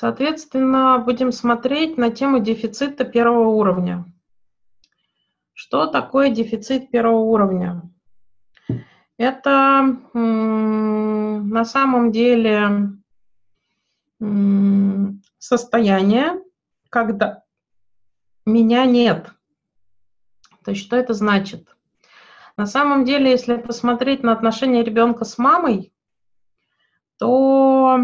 Соответственно, будем смотреть на тему дефицита первого уровня. Что такое дефицит первого уровня? Это на самом деле состояние, когда меня нет. То есть что это значит? На самом деле, если посмотреть на отношения ребенка с мамой, то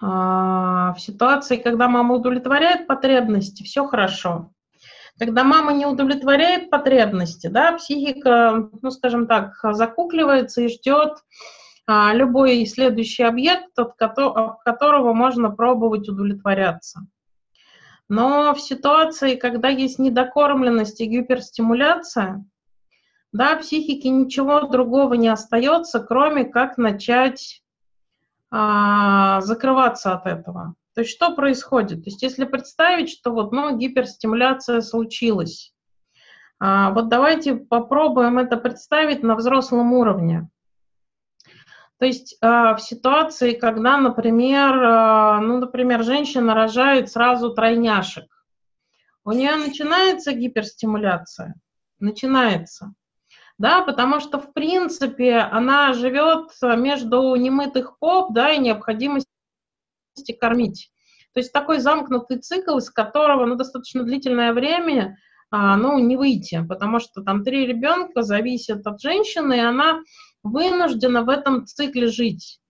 в ситуации, когда мама удовлетворяет потребности, все хорошо. Когда мама не удовлетворяет потребности, да, психика, ну, скажем так, закукливается и ждет а, любой следующий объект, от которого можно пробовать удовлетворяться. Но в ситуации, когда есть недокормленность и гиперстимуляция, да, психике ничего другого не остается, кроме как начать а, закрываться от этого. То есть что происходит? То есть если представить, что вот, ну, гиперстимуляция случилась, а, вот давайте попробуем это представить на взрослом уровне. То есть а, в ситуации, когда, например, а, ну, например, женщина рожает сразу тройняшек, у нее начинается гиперстимуляция, начинается да, потому что, в принципе, она живет между немытых поп, да, и необходимости кормить. То есть такой замкнутый цикл, из которого, ну, достаточно длительное время, а, ну, не выйти, потому что там три ребенка зависят от женщины, и она вынуждена в этом цикле жить.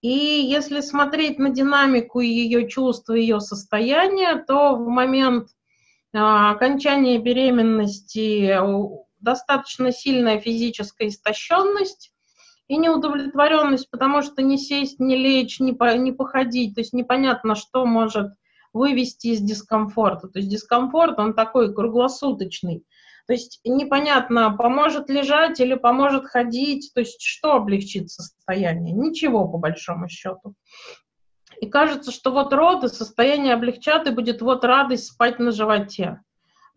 И если смотреть на динамику ее чувств, ее состояния, то в момент а, окончания беременности достаточно сильная физическая истощенность и неудовлетворенность, потому что не сесть, не лечь, не, по, не походить, то есть непонятно, что может вывести из дискомфорта. То есть дискомфорт, он такой круглосуточный. То есть непонятно, поможет лежать или поможет ходить, то есть что облегчит состояние? Ничего, по большому счету. И кажется, что вот роды состояние облегчат, и будет вот радость спать на животе.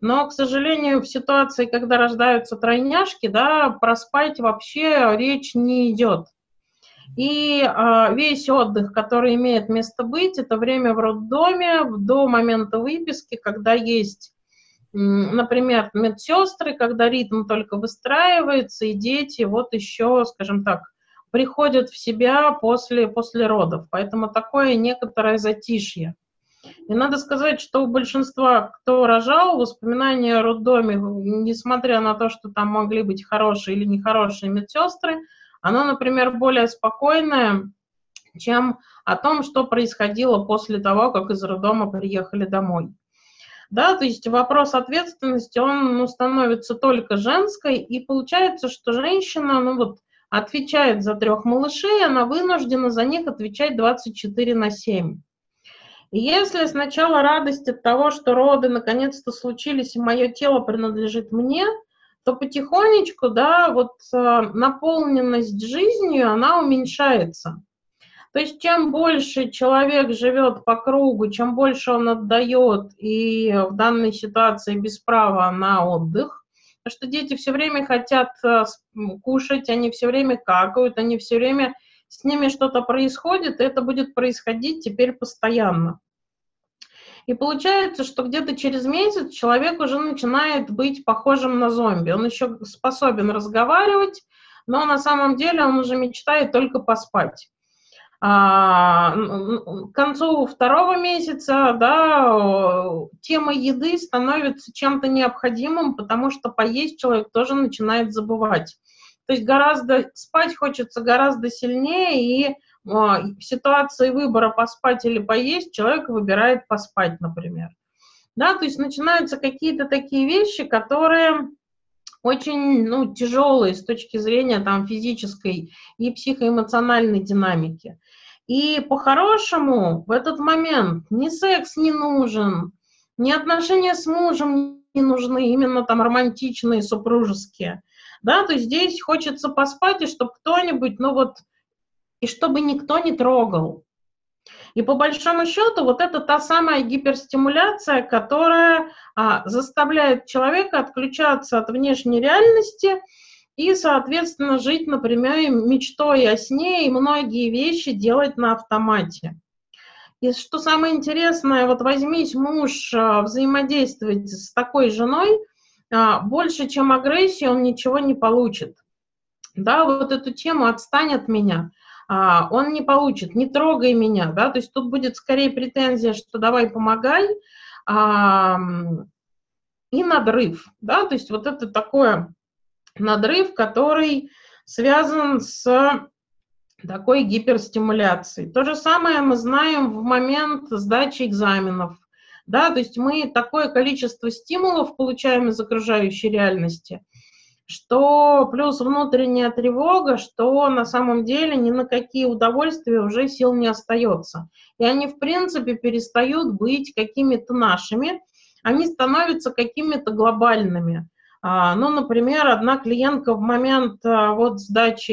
Но, к сожалению, в ситуации, когда рождаются тройняшки, да, проспать вообще речь не идет. И э, весь отдых, который имеет место быть, это время в роддоме до момента выписки, когда есть, например, медсестры, когда ритм только выстраивается, и дети вот еще, скажем так, приходят в себя после, после родов. Поэтому такое некоторое затишье. И надо сказать, что у большинства, кто рожал, воспоминания о роддоме, несмотря на то, что там могли быть хорошие или нехорошие медсестры, оно, например, более спокойное, чем о том, что происходило после того, как из роддома приехали домой. Да, то есть вопрос ответственности, он ну, становится только женской, и получается, что женщина, ну вот, отвечает за трех малышей, она вынуждена за них отвечать 24 на 7. И если сначала радость от того, что роды наконец-то случились, и мое тело принадлежит мне, то потихонечку, да, вот э, наполненность жизнью, она уменьшается. То есть чем больше человек живет по кругу, чем больше он отдает, и в данной ситуации без права на отдых, что дети все время хотят э, кушать, они все время какают, они все время с ними что-то происходит, и это будет происходить теперь постоянно. И получается, что где-то через месяц человек уже начинает быть похожим на зомби. Он еще способен разговаривать, но на самом деле он уже мечтает только поспать. А, к концу второго месяца да, тема еды становится чем-то необходимым, потому что поесть человек тоже начинает забывать. То есть гораздо спать хочется гораздо сильнее, и а, в ситуации выбора поспать или поесть человек выбирает поспать, например. Да, то есть начинаются какие-то такие вещи, которые очень ну, тяжелые с точки зрения там, физической и психоэмоциональной динамики. И по-хорошему в этот момент ни секс не нужен, ни отношения с мужем не нужны, именно там романтичные, супружеские. Да, то здесь хочется поспать, и чтобы кто-нибудь, ну вот, и чтобы никто не трогал. И по большому счету вот это та самая гиперстимуляция, которая а, заставляет человека отключаться от внешней реальности и, соответственно, жить, например, мечтой о сне и многие вещи делать на автомате. И что самое интересное, вот возьмись муж а, взаимодействовать с такой женой, больше, чем агрессия, он ничего не получит. Да, вот эту тему «отстань от меня», а, он не получит, не трогай меня, да, то есть тут будет скорее претензия, что давай помогай, и надрыв, да, то есть вот это такое надрыв, который связан с такой гиперстимуляцией. То же самое мы знаем в момент сдачи экзаменов. Да, то есть мы такое количество стимулов получаем из окружающей реальности, что плюс внутренняя тревога, что на самом деле ни на какие удовольствия уже сил не остается. И они, в принципе, перестают быть какими-то нашими, они становятся какими-то глобальными. А, ну, например, одна клиентка в момент а, вот сдачи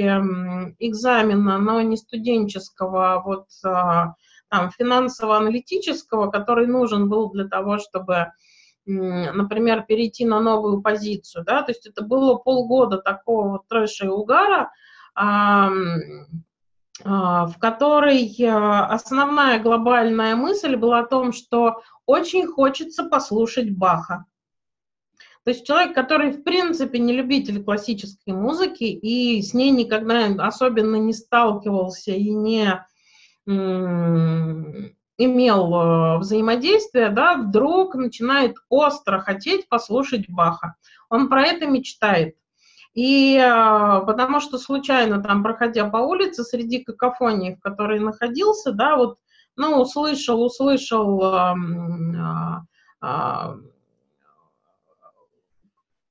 экзамена, но не студенческого, а вот там финансово-аналитического, который нужен был для того, чтобы, например, перейти на новую позицию, да, то есть это было полгода такого вот трэша и угара, в которой основная глобальная мысль была о том, что очень хочется послушать Баха. То есть человек, который в принципе не любитель классической музыки и с ней никогда особенно не сталкивался и не имел э, взаимодействия, да, вдруг начинает остро хотеть послушать Баха. Он про это мечтает. И э, потому что случайно там, проходя по улице, среди какофонии, в которой находился, да, вот, ну, услышал, услышал э, э,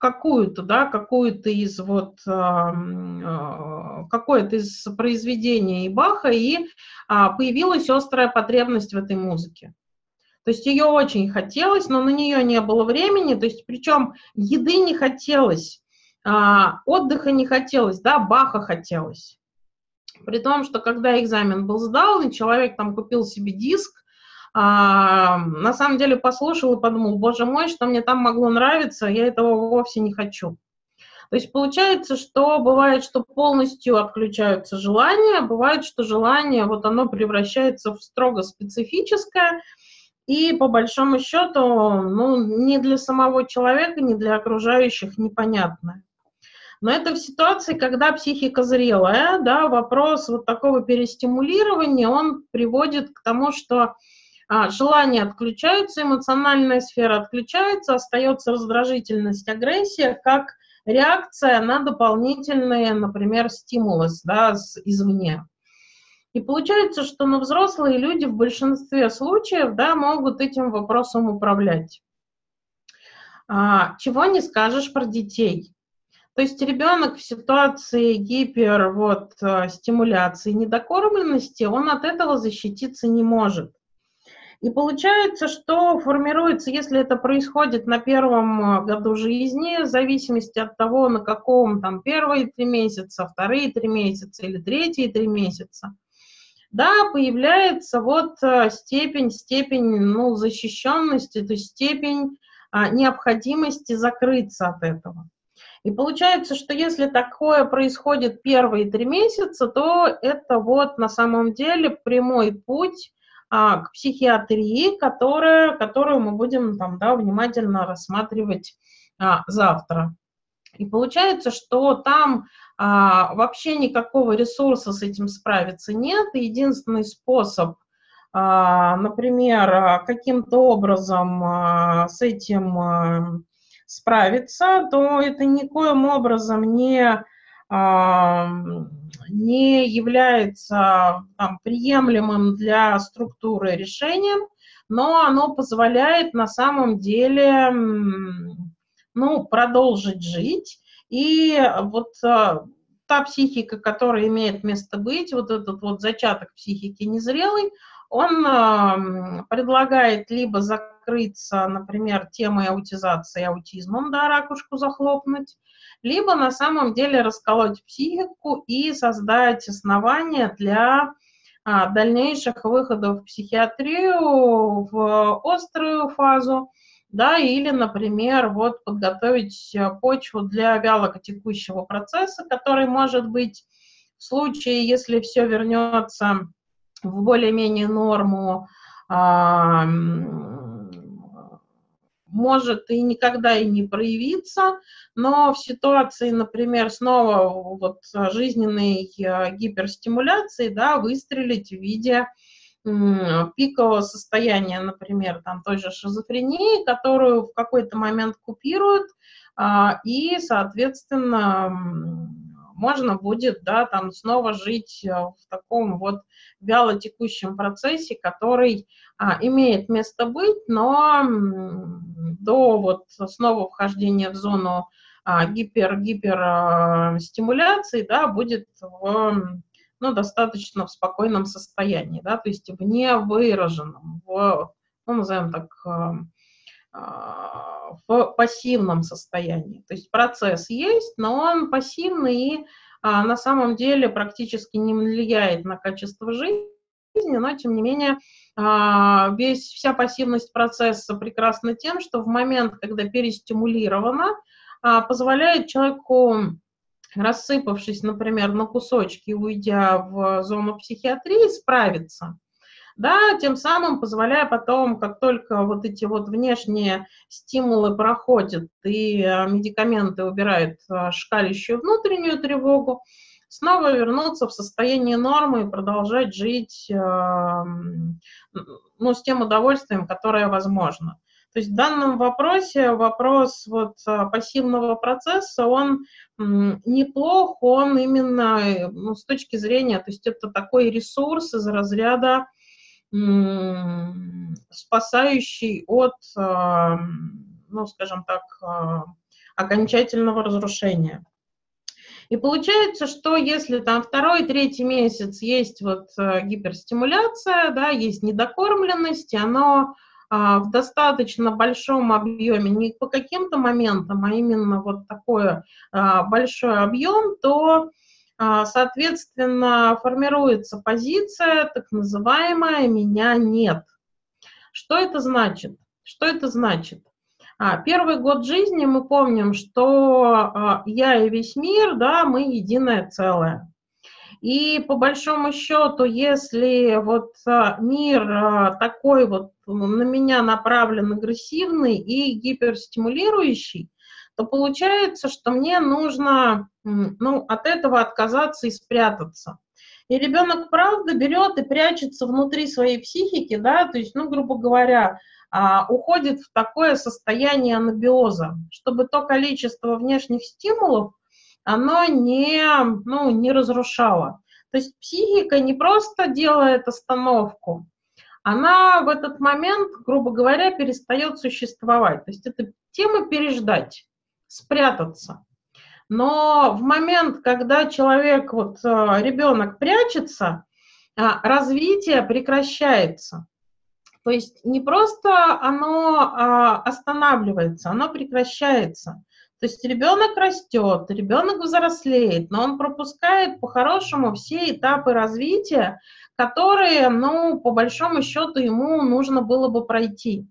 какую-то, да, какую-то из вот, а, какое-то из произведений Баха, и а, появилась острая потребность в этой музыке. То есть ее очень хотелось, но на нее не было времени, то есть причем еды не хотелось, а, отдыха не хотелось, да, Баха хотелось. При том, что когда экзамен был сдан, и человек там купил себе диск, а, на самом деле послушал и подумал, боже мой, что мне там могло нравиться, я этого вовсе не хочу. То есть получается, что бывает, что полностью отключаются желания, бывает, что желание, вот оно превращается в строго специфическое, и по большому счету, ну, не для самого человека, не для окружающих непонятное. Но это в ситуации, когда психика зрелая, да, вопрос вот такого перестимулирования, он приводит к тому, что желания отключаются, эмоциональная сфера отключается, остается раздражительность, агрессия как реакция на дополнительные, например, стимулы да, извне. И получается, что на взрослые люди в большинстве случаев да, могут этим вопросом управлять. А, чего не скажешь про детей. То есть ребенок в ситуации гипер вот, э, стимуляции, недокормленности, он от этого защититься не может. И получается, что формируется, если это происходит на первом э, году жизни, в зависимости от того, на каком там первые три месяца, вторые три месяца или третьи три месяца, да, появляется вот э, степень, степень, ну, защищенности, то есть степень а, необходимости закрыться от этого. И получается, что если такое происходит первые три месяца, то это вот на самом деле прямой путь к психиатрии, которая, которую мы будем там, да, внимательно рассматривать а, завтра. И получается, что там а, вообще никакого ресурса с этим справиться нет. Единственный способ, а, например, каким-то образом а, с этим а, справиться, то это никоим образом не не является там, приемлемым для структуры решением, но оно позволяет на самом деле ну, продолжить жить. И вот а, та психика, которая имеет место быть, вот этот вот зачаток психики незрелый, он э, предлагает либо закрыться, например, темой аутизации аутизмом, да, ракушку захлопнуть, либо на самом деле расколоть психику и создать основания для а, дальнейших выходов в психиатрию в острую фазу, да, или, например, вот подготовить почву для вялокотекущего процесса, который может быть в случае, если все вернется в более-менее норму, а, может и никогда и не проявиться, но в ситуации, например, снова вот жизненной э, гиперстимуляции, да, выстрелить в виде пикового состояния, например, там той же шизофрении, которую в какой-то момент купируют, а, и, соответственно, можно будет, да, там снова жить э, в таком вот вяло текущем процессе, который а, имеет место быть, но до вот снова вхождения в зону а, гипер-гипер а, да, будет в ну, достаточно в спокойном состоянии, да, то есть в невыраженном, в, ну, назовем так, а, в пассивном состоянии. То есть процесс есть, но он пассивный и а, на самом деле практически не влияет на качество жизни, но тем не менее а, весь, вся пассивность процесса прекрасна тем, что в момент, когда перестимулировано, а, позволяет человеку рассыпавшись, например, на кусочки, уйдя в зону психиатрии, справиться. Да, тем самым позволяя потом, как только вот эти вот внешние стимулы проходят и а, медикаменты убирают а, шкалящую внутреннюю тревогу, снова вернуться в состояние нормы и продолжать жить ну, с тем удовольствием, которое возможно. То есть в данном вопросе вопрос вот пассивного процесса, он неплох, он именно ну, с точки зрения, то есть это такой ресурс из разряда спасающий от, а, ну, скажем так, а, окончательного разрушения. И получается, что если там второй, третий месяц есть вот гиперстимуляция, да, есть недокормленность, и оно а, в достаточно большом объеме, не по каким-то моментам, а именно вот такой а, большой объем, то, а, соответственно, формируется позиция, так называемая «меня нет». Что это значит? Что это значит? Первый год жизни мы помним, что я и весь мир, да, мы единое целое. И по большому счету, если вот а, мир а, такой вот на меня направлен агрессивный и гиперстимулирующий, то получается, что мне нужно ну, от этого отказаться и спрятаться. И ребенок, правда, берет и прячется внутри своей психики, да, то есть, ну, грубо говоря, а, уходит в такое состояние анабиоза, чтобы то количество внешних стимулов, оно не, ну, не разрушало. То есть психика не просто делает остановку, она в этот момент, грубо говоря, перестает существовать. То есть это тема переждать, спрятаться. Но в момент, когда человек, вот э, ребенок прячется, а, развитие прекращается. То есть не просто оно а, останавливается, оно прекращается. То есть ребенок растет, ребенок взрослеет, но он пропускает по-хорошему все этапы развития, которые, ну, по большому счету, ему нужно было бы пройти.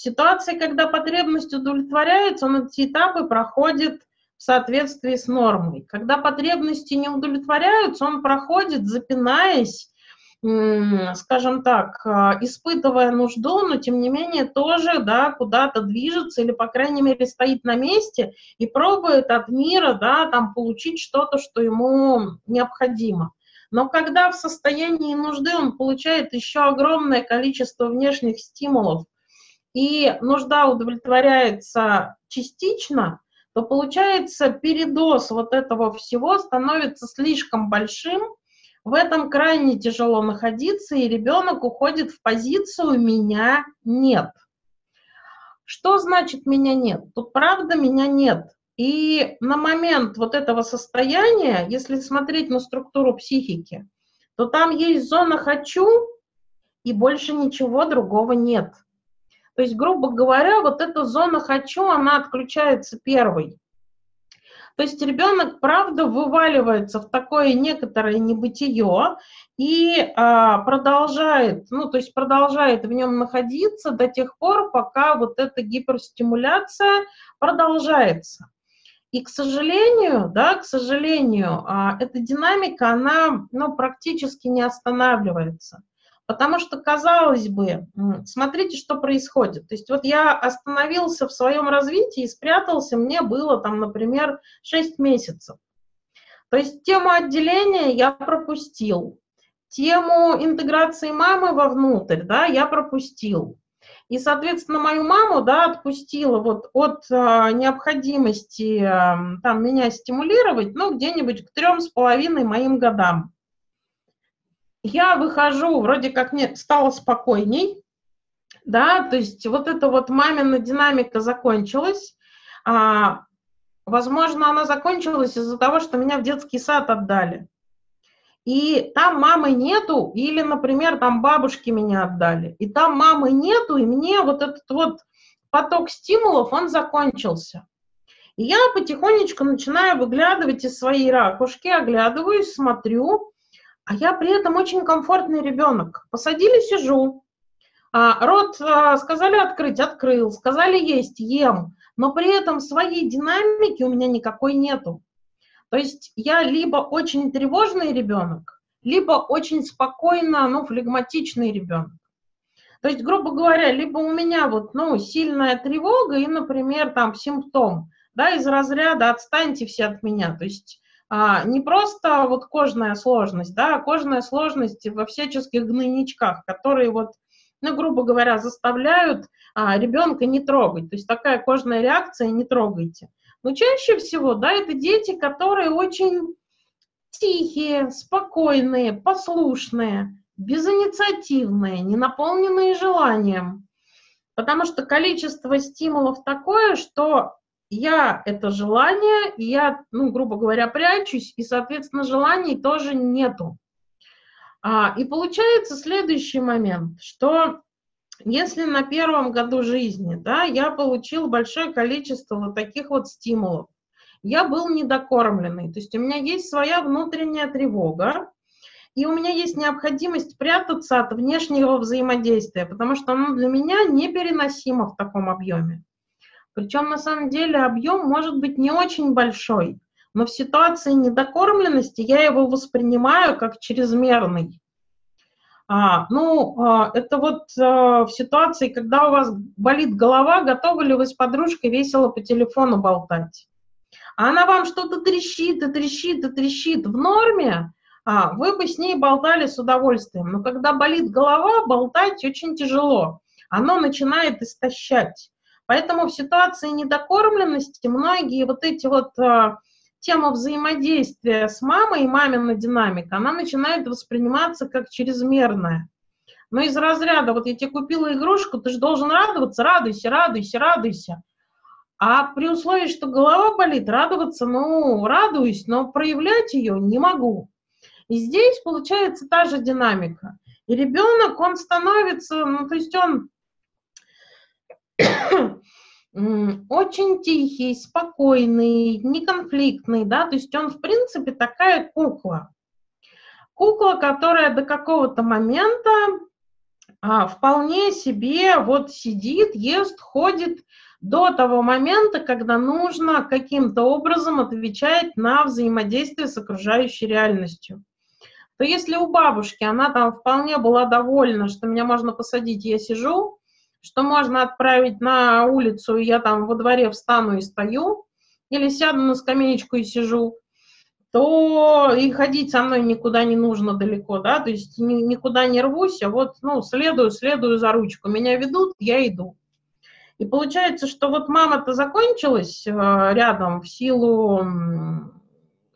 В ситуации, когда потребность удовлетворяется, он эти этапы проходит в соответствии с нормой. Когда потребности не удовлетворяются, он проходит, запинаясь, скажем так, а, испытывая нужду, но тем не менее тоже, да, куда-то движется или, по крайней мере, стоит на месте и пробует от мира, да, там получить что-то, что ему необходимо. Но когда в состоянии нужды он получает еще огромное количество внешних стимулов, и нужда удовлетворяется частично, то получается передоз вот этого всего становится слишком большим, в этом крайне тяжело находиться, и ребенок уходит в позицию «меня нет». Что значит «меня нет»? Тут правда «меня нет». И на момент вот этого состояния, если смотреть на структуру психики, то там есть зона «хочу», и больше ничего другого нет. То есть, грубо говоря, вот эта зона «хочу», она отключается первой. То есть ребенок, правда, вываливается в такое некоторое небытие и а, продолжает, ну, то есть продолжает в нем находиться до тех пор, пока вот эта гиперстимуляция продолжается. И, к сожалению, да, к сожалению, а, эта динамика, она ну, практически не останавливается. Потому что, казалось бы, смотрите, что происходит. То есть вот я остановился в своем развитии и спрятался, мне было там, например, 6 месяцев. То есть тему отделения я пропустил, тему интеграции мамы вовнутрь, да, я пропустил. И, соответственно, мою маму, да, отпустила вот от э, необходимости э, там меня стимулировать, ну, где-нибудь к трем с половиной моим годам я выхожу, вроде как мне стало спокойней, да, то есть вот эта вот мамина динамика закончилась. А, возможно, она закончилась из-за того, что меня в детский сад отдали. И там мамы нету, или, например, там бабушки меня отдали, и там мамы нету, и мне вот этот вот поток стимулов, он закончился. И я потихонечку начинаю выглядывать из своей ракушки, оглядываюсь, смотрю, а я при этом очень комфортный ребенок. Посадили, сижу. А, рот а, сказали открыть, открыл. Сказали есть, ем. Но при этом своей динамики у меня никакой нету. То есть я либо очень тревожный ребенок, либо очень спокойно, ну, флегматичный ребенок. То есть, грубо говоря, либо у меня вот, ну, сильная тревога и, например, там симптом, да, из разряда «отстаньте все от меня». То есть а, не просто вот кожная сложность, да, а кожная сложность во всяческих гнойничках, которые вот, ну, грубо говоря, заставляют а, ребенка не трогать. То есть такая кожная реакция «не трогайте». Но чаще всего, да, это дети, которые очень тихие, спокойные, послушные, безинициативные, не наполненные желанием. Потому что количество стимулов такое, что я это желание, я, ну, грубо говоря, прячусь, и, соответственно, желаний тоже нету. А, и получается следующий момент, что если на первом году жизни, да, я получил большое количество вот таких вот стимулов, я был недокормленный, то есть у меня есть своя внутренняя тревога, и у меня есть необходимость прятаться от внешнего взаимодействия, потому что оно для меня непереносимо в таком объеме. Причем на самом деле объем может быть не очень большой, но в ситуации недокормленности я его воспринимаю как чрезмерный. А, ну, а, это вот а, в ситуации, когда у вас болит голова, готовы ли вы с подружкой весело по телефону болтать? А она вам что-то трещит и трещит и трещит в норме, а, вы бы с ней болтали с удовольствием. Но когда болит голова, болтать очень тяжело. Оно начинает истощать. Поэтому в ситуации недокормленности многие вот эти вот э, тема взаимодействия с мамой и мамина динамика, она начинает восприниматься как чрезмерная. Но из разряда, вот я тебе купила игрушку, ты же должен радоваться, радуйся, радуйся, радуйся. А при условии, что голова болит, радоваться, ну, радуюсь, но проявлять ее не могу. И здесь получается та же динамика. И ребенок, он становится, ну, то есть он очень тихий, спокойный, неконфликтный, да, то есть он, в принципе, такая кукла. Кукла, которая до какого-то момента а, вполне себе вот сидит, ест, ходит до того момента, когда нужно каким-то образом отвечать на взаимодействие с окружающей реальностью. То если у бабушки она там вполне была довольна, что меня можно посадить, я сижу, что можно отправить на улицу, и я там во дворе встану и стою, или сяду на скамеечку и сижу, то и ходить со мной никуда не нужно далеко, да, то есть ни, никуда не рвусь, а вот, ну, следую, следую за ручку. Меня ведут, я иду. И получается, что вот мама-то закончилась э, рядом в силу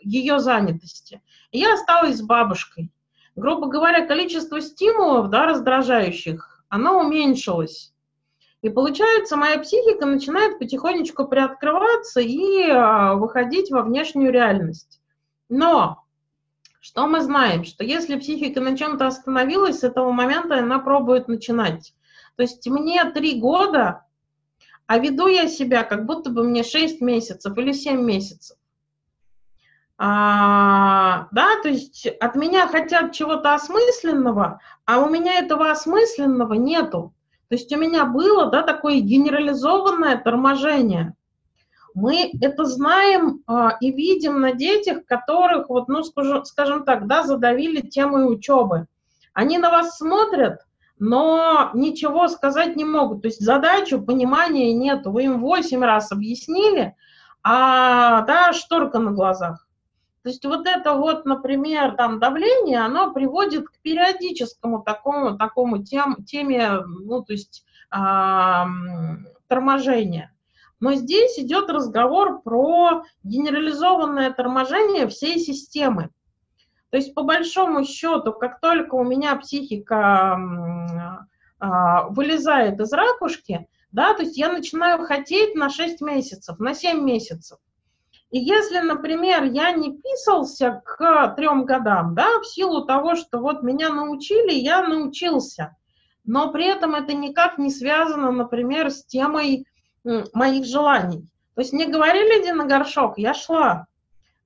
ее занятости, и я осталась с бабушкой. Грубо говоря, количество стимулов, да, раздражающих, оно уменьшилось. И получается, моя психика начинает потихонечку приоткрываться и а, выходить во внешнюю реальность. Но что мы знаем? Что если психика на чем-то остановилась, с этого момента она пробует начинать. То есть мне три года, а веду я себя, как будто бы мне 6 месяцев или 7 месяцев. А, да, то есть от меня хотят чего-то осмысленного, а у меня этого осмысленного нету. То есть у меня было да, такое генерализованное торможение. Мы это знаем а, и видим на детях, которых, вот, ну, скажем, скажем так, да, задавили темой учебы. Они на вас смотрят, но ничего сказать не могут. То есть задачу, понимания нет. Вы им восемь раз объяснили, а да, шторка на глазах. То есть вот это вот, например, там давление, оно приводит к периодическому такому, такому тем, теме, ну, то есть а, торможения. Но здесь идет разговор про генерализованное торможение всей системы. То есть, по большому счету, как только у меня психика а, вылезает из ракушки, да, то есть я начинаю хотеть на 6 месяцев, на 7 месяцев. И если, например, я не писался к трем годам, да, в силу того, что вот меня научили, я научился, но при этом это никак не связано, например, с темой моих желаний. То есть мне говорили, иди на горшок, я шла.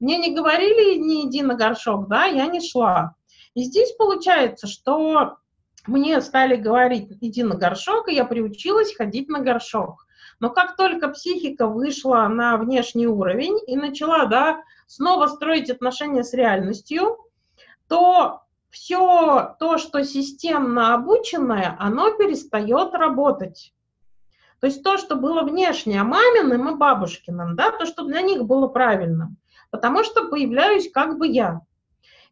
Мне не говорили, не иди на горшок, да, я не шла. И здесь получается, что мне стали говорить, иди на горшок, и я приучилась ходить на горшок. Но как только психика вышла на внешний уровень и начала, да, снова строить отношения с реальностью, то все то, что системно обученное, оно перестает работать. То есть то, что было внешне маминым и бабушкиным, да, то, что для них было правильным, потому что появляюсь как бы я.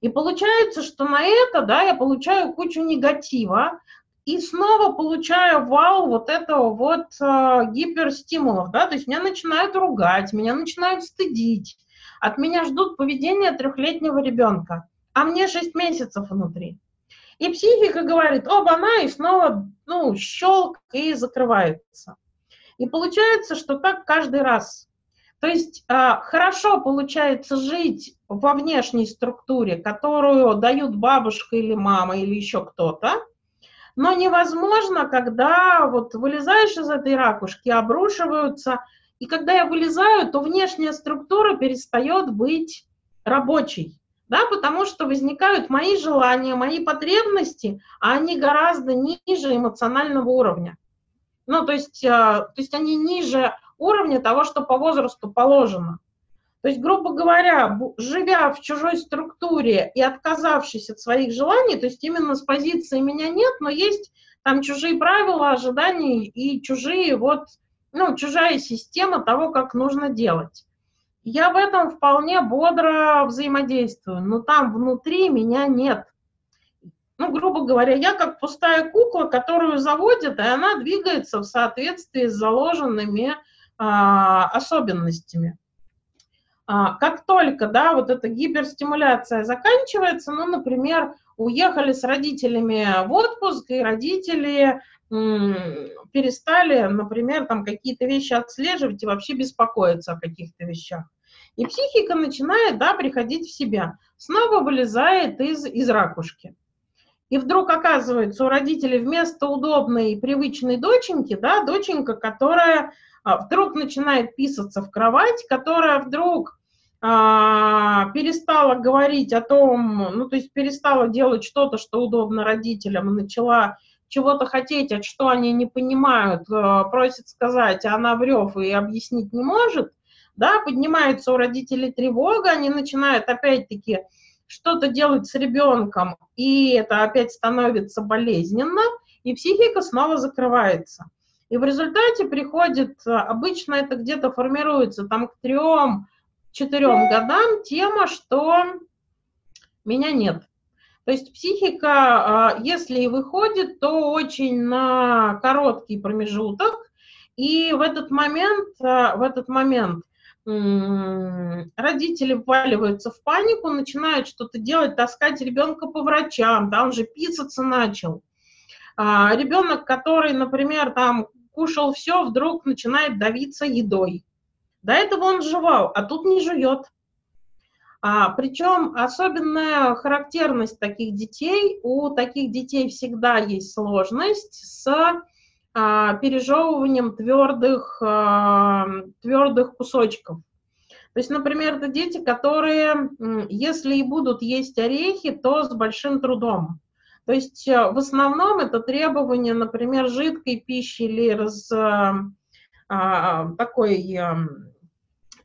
И получается, что на это, да, я получаю кучу негатива, и снова получаю вал вот этого вот э, гиперстимулов, да, то есть меня начинают ругать, меня начинают стыдить, от меня ждут поведения трехлетнего ребенка, а мне 6 месяцев внутри. И психика говорит, оба она, и снова, ну, щелк и закрывается. И получается, что так каждый раз. То есть а, хорошо получается жить во внешней структуре, которую дают бабушка или мама или еще кто-то, но невозможно, когда вот вылезаешь из этой ракушки, обрушиваются, и когда я вылезаю, то внешняя структура перестает быть рабочей да, потому что возникают мои желания, мои потребности, а они гораздо ниже эмоционального уровня. Ну, то есть, э, то есть они ниже уровня того, что по возрасту положено. То есть, грубо говоря, живя в чужой структуре и отказавшись от своих желаний, то есть именно с позиции меня нет, но есть там чужие правила, ожидания и чужие вот, ну, чужая система того, как нужно делать я в этом вполне бодро взаимодействую, но там внутри меня нет. Ну, грубо говоря, я как пустая кукла, которую заводят, и она двигается в соответствии с заложенными а, особенностями. А, как только, да, вот эта гиперстимуляция заканчивается, ну, например, уехали с родителями в отпуск, и родители перестали, например, там какие-то вещи отслеживать и вообще беспокоиться о каких-то вещах. И психика начинает, да, приходить в себя, снова вылезает из, из ракушки. И вдруг оказывается у родителей вместо удобной и привычной доченьки, да, доченька, которая а, вдруг начинает писаться в кровать, которая вдруг перестала говорить о том, ну, то есть перестала делать что-то, что удобно родителям, начала чего-то хотеть, от что они не понимают, а, просит сказать, а она врет и объяснить не может, да, поднимается у родителей тревога, они начинают опять-таки что-то делать с ребенком, и это опять становится болезненно, и психика снова закрывается. И в результате приходит, обычно это где-то формируется там к трем-четырем годам тема, что меня нет. То есть психика, а, если и выходит, то очень на короткий промежуток, и в этот момент, а, в этот момент родители вваливаются в панику, начинают что-то делать, таскать ребенка по врачам, да, он же писаться начал. А, ребенок, который, например, там кушал все, вдруг начинает давиться едой. До этого он жевал, а тут не жует. А, причем особенная характерность таких детей, у таких детей всегда есть сложность с а, пережевыванием твердых, а, твердых кусочков. То есть, например, это дети, которые, если и будут есть орехи, то с большим трудом. То есть э, в основном это требование, например, жидкой пищи или раз, а, такой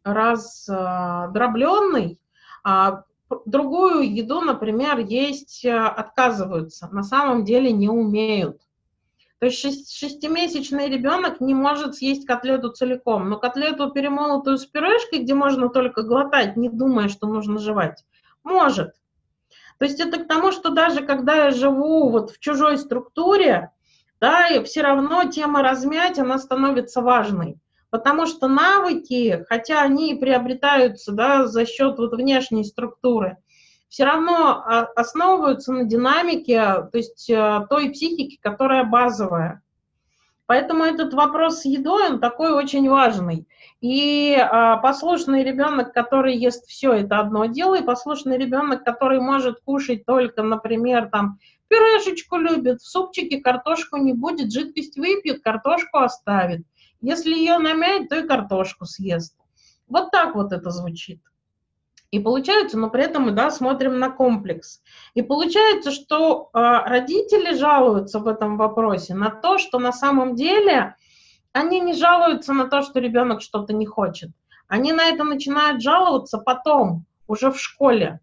раздробленной, другую еду, например, есть э, отказываются, на самом деле не умеют. То есть шестимесячный ребенок не может съесть котлету целиком, но котлету перемолотую с пюрешкой, где можно только глотать, не думая, что нужно жевать, может. То есть это к тому, что даже когда я живу вот в чужой структуре, да, и все равно тема размять, она становится важной. Потому что навыки, хотя они и приобретаются да, за счет вот внешней структуры, все равно а, основываются на динамике, то есть э, той психики, которая базовая. Поэтому этот вопрос с едой, он такой очень важный. И а, послушный ребенок, который ест все, это одно дело, и послушный ребенок, который может кушать только, например, там, пюрешечку любит, в супчике картошку не будет, жидкость выпьет, картошку оставит. Если ее намять, то и картошку съест. Вот так вот это звучит. И получается, но при этом мы да, смотрим на комплекс. И получается, что э, родители жалуются в этом вопросе на то, что на самом деле они не жалуются на то, что ребенок что-то не хочет. Они на это начинают жаловаться потом, уже в школе,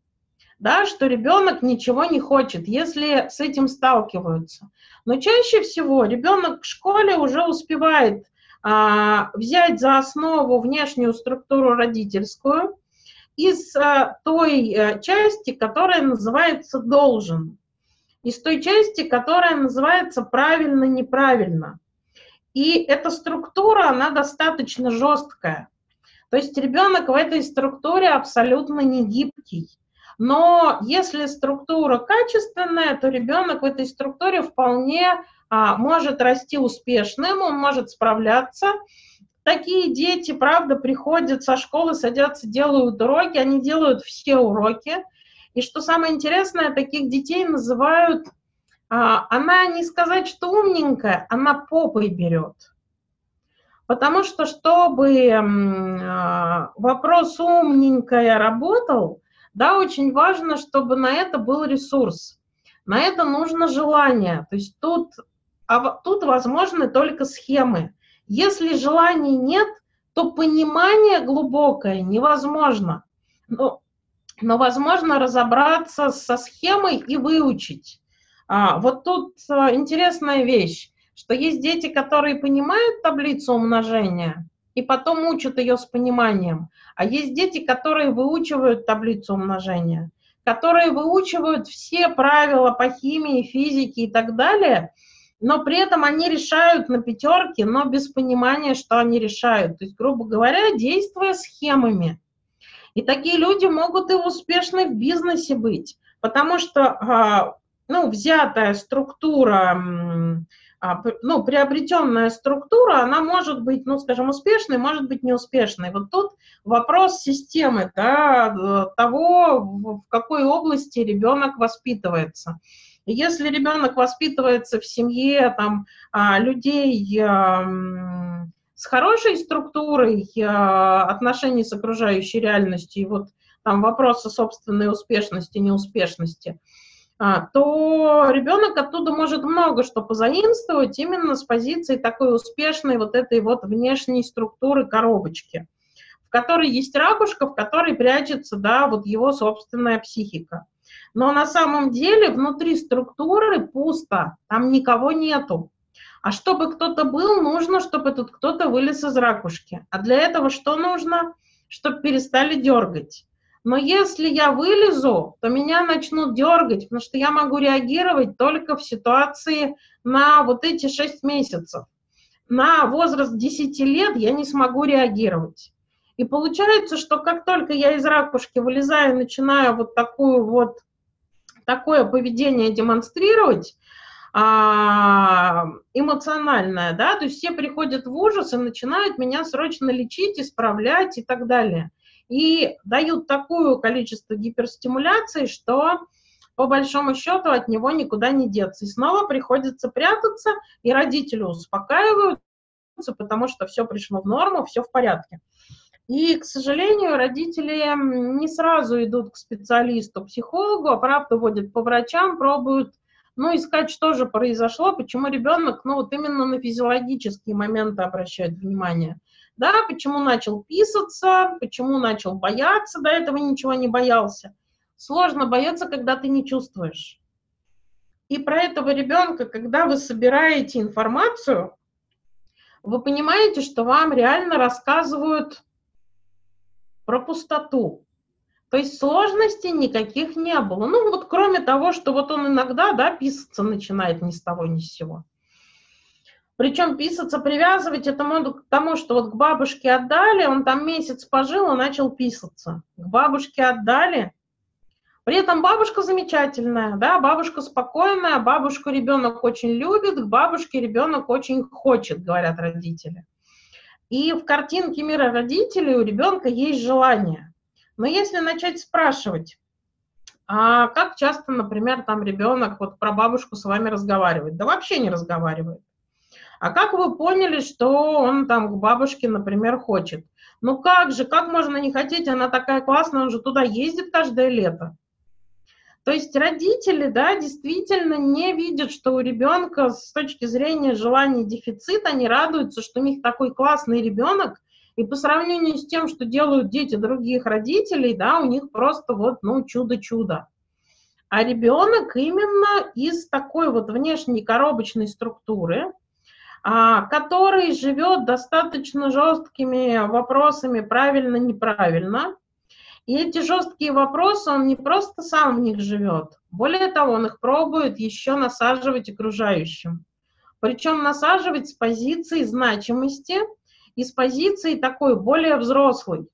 да, что ребенок ничего не хочет, если с этим сталкиваются. Но чаще всего ребенок в школе уже успевает взять за основу внешнюю структуру родительскую – из а, той а, части, которая называется должен, из той части, которая называется правильно-неправильно. И эта структура, она достаточно жесткая. То есть ребенок в этой структуре абсолютно не гибкий. Но если структура качественная, то ребенок в этой структуре вполне а, может расти успешным, он может справляться, Такие дети, правда, приходят со школы, садятся, делают уроки, они делают все уроки. И что самое интересное, таких детей называют, а, она не сказать, что умненькая, она попой берет. Потому что, чтобы а, вопрос умненькая работал, да, очень важно, чтобы на это был ресурс. На это нужно желание. То есть тут, а, тут возможны только схемы. Если желаний нет, то понимание глубокое невозможно. Но, но возможно разобраться со схемой и выучить. А, вот тут а, интересная вещь, что есть дети, которые понимают таблицу умножения и потом учат ее с пониманием, а есть дети, которые выучивают таблицу умножения, которые выучивают все правила по химии, физике и так далее – но при этом они решают на пятерке, но без понимания, что они решают. То есть, грубо говоря, действуя схемами. И такие люди могут и успешны в бизнесе быть, потому что а, ну, взятая структура, а, ну, приобретенная структура, она может быть, ну, скажем, успешной, может быть неуспешной. Вот тут вопрос системы, да, того, в какой области ребенок воспитывается. Если ребенок воспитывается в семье там, а, людей с хорошей структурой а, отношений с окружающей реальностью, и вот там вопросы собственной успешности, неуспешности, а, то ребенок оттуда может много что позаимствовать именно с позиции такой успешной вот этой вот внешней структуры коробочки, в которой есть ракушка, в которой прячется, да, вот его собственная психика. Но на самом деле внутри структуры пусто, там никого нету. А чтобы кто-то был, нужно, чтобы этот кто-то вылез из ракушки. А для этого что нужно? Чтобы перестали дергать. Но если я вылезу, то меня начнут дергать, потому что я могу реагировать только в ситуации на вот эти 6 месяцев. На возраст 10 лет я не смогу реагировать. И получается, что как только я из ракушки вылезаю, начинаю вот такую вот такое поведение демонстрировать, а, эмоциональное, да, то есть все приходят в ужас и начинают меня срочно лечить, исправлять и так далее. И дают такое количество гиперстимуляции, что по большому счету от него никуда не деться. И снова приходится прятаться, и родители успокаиваются, потому что все пришло в норму, все в порядке. И, к сожалению, родители не сразу идут к специалисту, психологу, а правда водят по врачам, пробуют ну, искать, что же произошло, почему ребенок, ну, вот именно на физиологические моменты обращает внимание. Да, почему начал писаться, почему начал бояться, до этого ничего не боялся. Сложно бояться, когда ты не чувствуешь. И про этого ребенка, когда вы собираете информацию, вы понимаете, что вам реально рассказывают про пустоту. То есть сложностей никаких не было. Ну вот кроме того, что вот он иногда, да, писаться начинает ни с того ни с сего. Причем писаться, привязывать это можно к тому, что вот к бабушке отдали, он там месяц пожил и начал писаться. К бабушке отдали. При этом бабушка замечательная, да, бабушка спокойная, бабушку ребенок очень любит, к бабушке ребенок очень хочет, говорят родители. И в картинке мира родителей у ребенка есть желание. Но если начать спрашивать, а как часто, например, там ребенок вот про бабушку с вами разговаривает? Да вообще не разговаривает. А как вы поняли, что он там к бабушке, например, хочет? Ну как же, как можно не хотеть, она такая классная, он же туда ездит каждое лето. То есть родители, да, действительно не видят, что у ребенка с точки зрения желания дефицит, они радуются, что у них такой классный ребенок, и по сравнению с тем, что делают дети других родителей, да, у них просто вот, ну, чудо-чудо. А ребенок именно из такой вот внешней коробочной структуры – а, который живет достаточно жесткими вопросами правильно-неправильно. И эти жесткие вопросы, он не просто сам в них живет, более того, он их пробует еще насаживать окружающим. Причем насаживать с позиции значимости и с позиции такой более взрослой.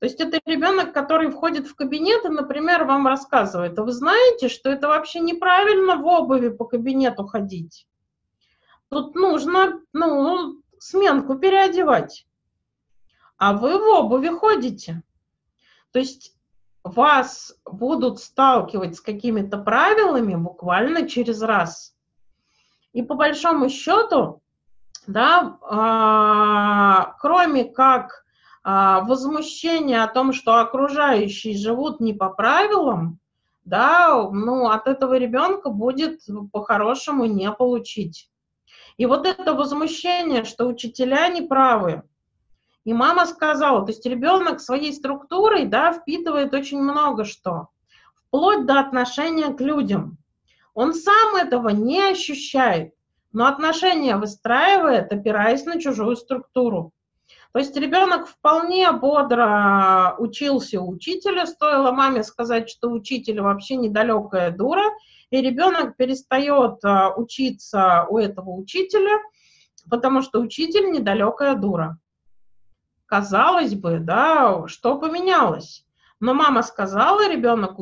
То есть это ребенок, который входит в кабинет и, например, вам рассказывает, а вы знаете, что это вообще неправильно в обуви по кабинету ходить? Тут нужно, ну, сменку переодевать. А вы в обуви ходите. То есть вас будут сталкивать с какими-то правилами буквально через раз. И по большому счету, да, а, кроме как а, возмущения о том, что окружающие живут не по правилам, да, ну, от этого ребенка будет по-хорошему не получить. И вот это возмущение, что учителя не правы, и мама сказала, то есть ребенок своей структурой, да, впитывает очень много что, вплоть до отношения к людям. Он сам этого не ощущает, но отношения выстраивает, опираясь на чужую структуру. То есть ребенок вполне бодро учился у учителя, стоило маме сказать, что учитель вообще недалекая дура, и ребенок перестает а, учиться у этого учителя, потому что учитель недалекая дура. Казалось бы, да, что поменялось? Но мама сказала, ребенок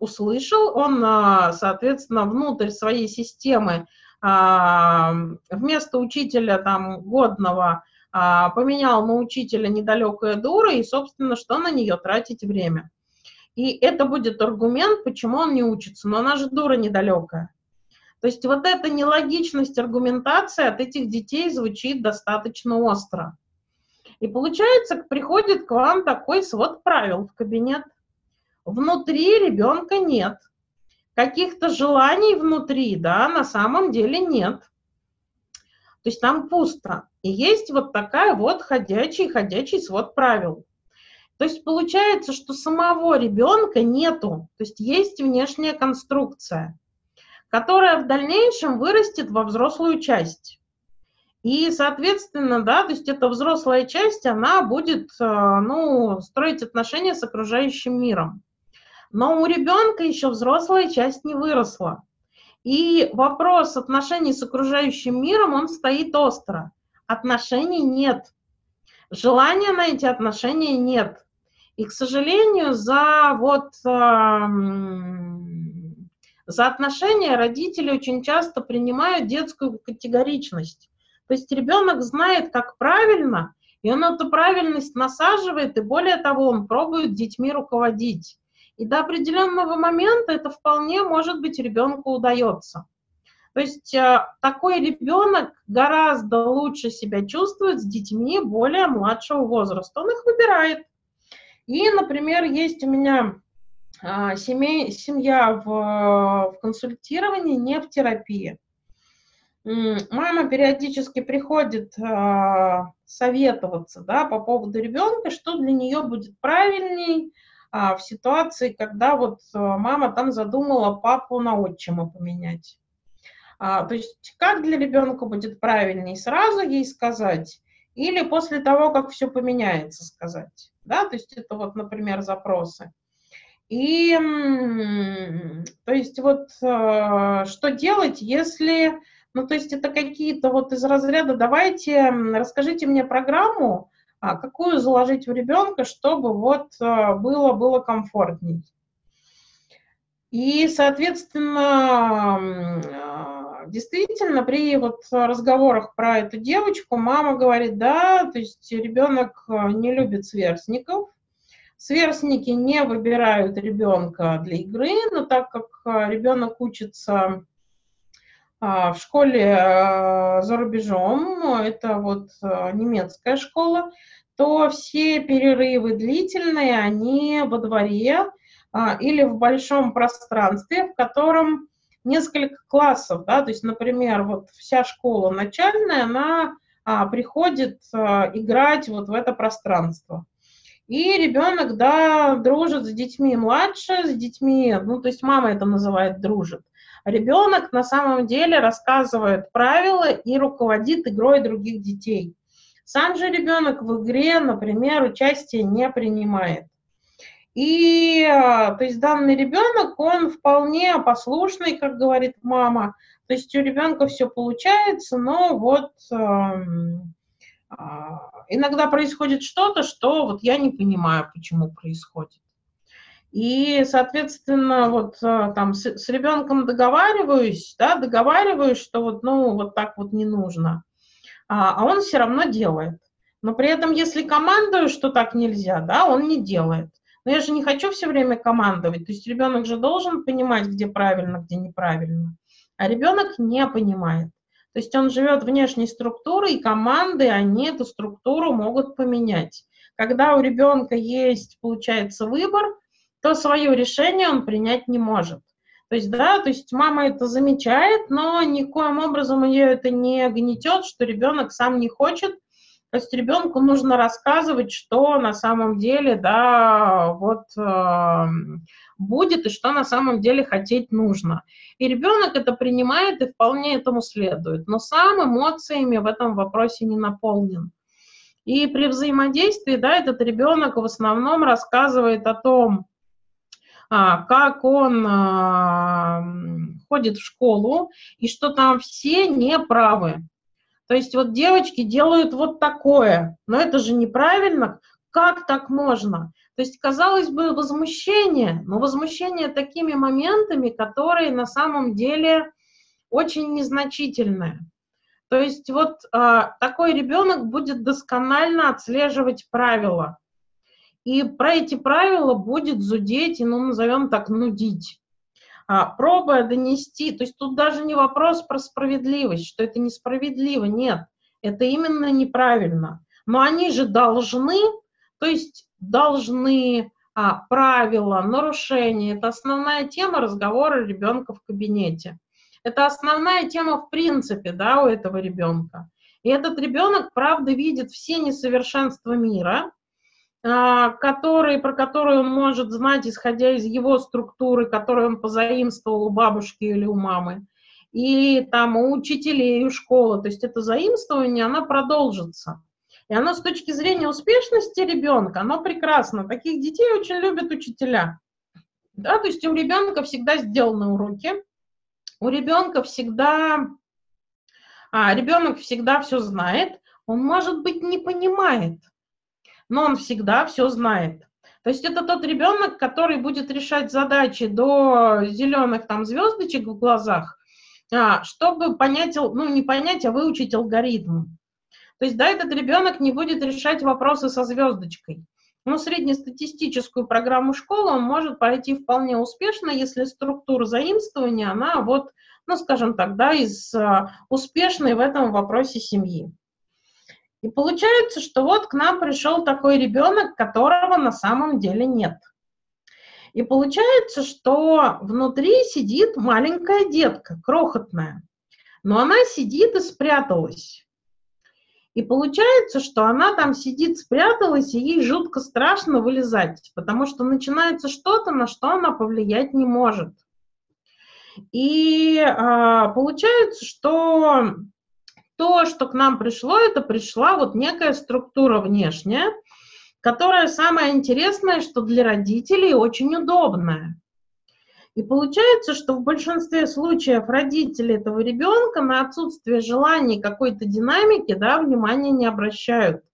услышал, он, а, соответственно, внутрь своей системы а, вместо учителя там годного поменял на учителя недалекая дура, и, собственно, что на нее тратить время. И это будет аргумент, почему он не учится. Но она же дура недалекая. То есть вот эта нелогичность аргументации от этих детей звучит достаточно остро. И получается, приходит к вам такой свод правил в кабинет. Внутри ребенка нет. Каких-то желаний внутри, да, на самом деле нет. То есть там пусто. И есть вот такая вот ходячий, ходячий свод правил. То есть получается, что самого ребенка нету, то есть есть внешняя конструкция, которая в дальнейшем вырастет во взрослую часть. И, соответственно, да, то есть эта взрослая часть, она будет, э, ну, строить отношения с окружающим миром. Но у ребенка еще взрослая часть не выросла. И вопрос отношений с окружающим миром, он стоит остро. Отношений нет. Желания на эти отношения нет. И, к сожалению, за вот за отношения родители очень часто принимают детскую категоричность. То есть ребенок знает, как правильно, и он эту правильность насаживает, и более того, он пробует детьми руководить. И до определенного момента это вполне может быть ребенку удается. То есть э, такой ребенок гораздо лучше себя чувствует с детьми более младшего возраста. Он их выбирает. И, например, есть у меня а, семья в, в консультировании, не в терапии. Мама периодически приходит а, советоваться да, по поводу ребенка, что для нее будет правильней, а, в ситуации, когда вот а, мама там задумала папу на отчима поменять. А, то есть как для ребенка будет правильнее сразу ей сказать или после того, как все поменяется, сказать. Да, то есть это вот, например, запросы. И, то есть вот э, что делать, если, ну, то есть это какие-то вот из разряда, давайте, расскажите мне программу, а какую заложить в ребенка, чтобы вот э, было, было комфортней. И, соответственно, э, действительно, при вот разговорах про эту девочку мама говорит, да, то есть ребенок не любит сверстников, Сверстники не выбирают ребенка для игры, но так как а, ребенок учится а, в школе а, за рубежом, это вот немецкая школа, то все перерывы длительные, они во дворе или в большом пространстве, в котором несколько классов, да, то есть, например, вот вся школа начальная, она а, приходит а, играть вот в это пространство. И ребенок, да, дружит с детьми младше, с детьми, ну, то есть мама это называет дружит. Ребенок на самом деле рассказывает правила и руководит игрой других детей. Сам же ребенок в игре, например, участие не принимает. И, то есть данный ребенок, он вполне послушный, как говорит мама. То есть у ребенка все получается, но вот эм, а, иногда происходит что-то, что вот я не понимаю, почему происходит. И, соответственно, вот э, там с, с ребенком договариваюсь, да, договариваюсь, что вот, ну, вот так вот не нужно. А, а он все равно делает. Но при этом, если командую, что так нельзя, да, он не делает. Но я же не хочу все время командовать. То есть ребенок же должен понимать, где правильно, где неправильно. А ребенок не понимает. То есть он живет внешней структурой, и команды, они эту структуру могут поменять. Когда у ребенка есть, получается, выбор, то свое решение он принять не может. То есть, да, то есть мама это замечает, но никоим образом ее это не гнетет, что ребенок сам не хочет. То есть ребенку нужно рассказывать, что на самом деле, да, вот э, будет и что на самом деле хотеть нужно. И ребенок это принимает и вполне этому следует, но сам эмоциями в этом вопросе не наполнен. И при взаимодействии, да, этот ребенок в основном рассказывает о том, как он а, ходит в школу, и что там все неправы. То есть вот девочки делают вот такое, но это же неправильно, как так можно? То есть, казалось бы, возмущение, но возмущение такими моментами, которые на самом деле очень незначительные. То есть вот э, такой ребенок будет досконально отслеживать правила. И про эти правила будет зудеть и, ну, назовем так, нудить. А, пробуя донести, то есть тут даже не вопрос про справедливость, что это несправедливо, нет, это именно неправильно. Но они же должны, то есть должны, а, правила, нарушения. Это основная тема разговора ребенка в кабинете. Это основная тема в принципе, да, у этого ребенка. И этот ребенок, правда, видит все несовершенства мира, а, которые, про которые он может знать, исходя из его структуры, которую он позаимствовал у бабушки или у мамы, и там у учителей, у школы. То есть это заимствование, оно продолжится. И оно с точки зрения успешности ребенка, оно прекрасно. Таких детей очень любят учителя. Да, то есть у ребенка всегда сделаны уроки, у ребенка всегда, а, ребенок всегда все знает, он, может быть, не понимает, но он всегда все знает. То есть это тот ребенок, который будет решать задачи до зеленых там звездочек в глазах, а, чтобы понять, ну не понять, а выучить алгоритм. То есть, да, этот ребенок не будет решать вопросы со звездочкой. Но среднестатистическую программу школы он может пройти вполне успешно, если структура заимствования, она вот, ну, скажем так, да, из а, успешной в этом вопросе семьи. И получается, что вот к нам пришел такой ребенок, которого на самом деле нет. И получается, что внутри сидит маленькая детка, крохотная, но она сидит и спряталась. И получается, что она там сидит, спряталась, и ей жутко страшно вылезать, потому что начинается что-то, на что она повлиять не может. И а, получается, что то, что к нам пришло, это пришла вот некая структура внешняя, которая самое интересное, что для родителей очень удобная. И получается, что в большинстве случаев родители этого ребенка на отсутствие желаний какой-то динамики да, внимания не обращают.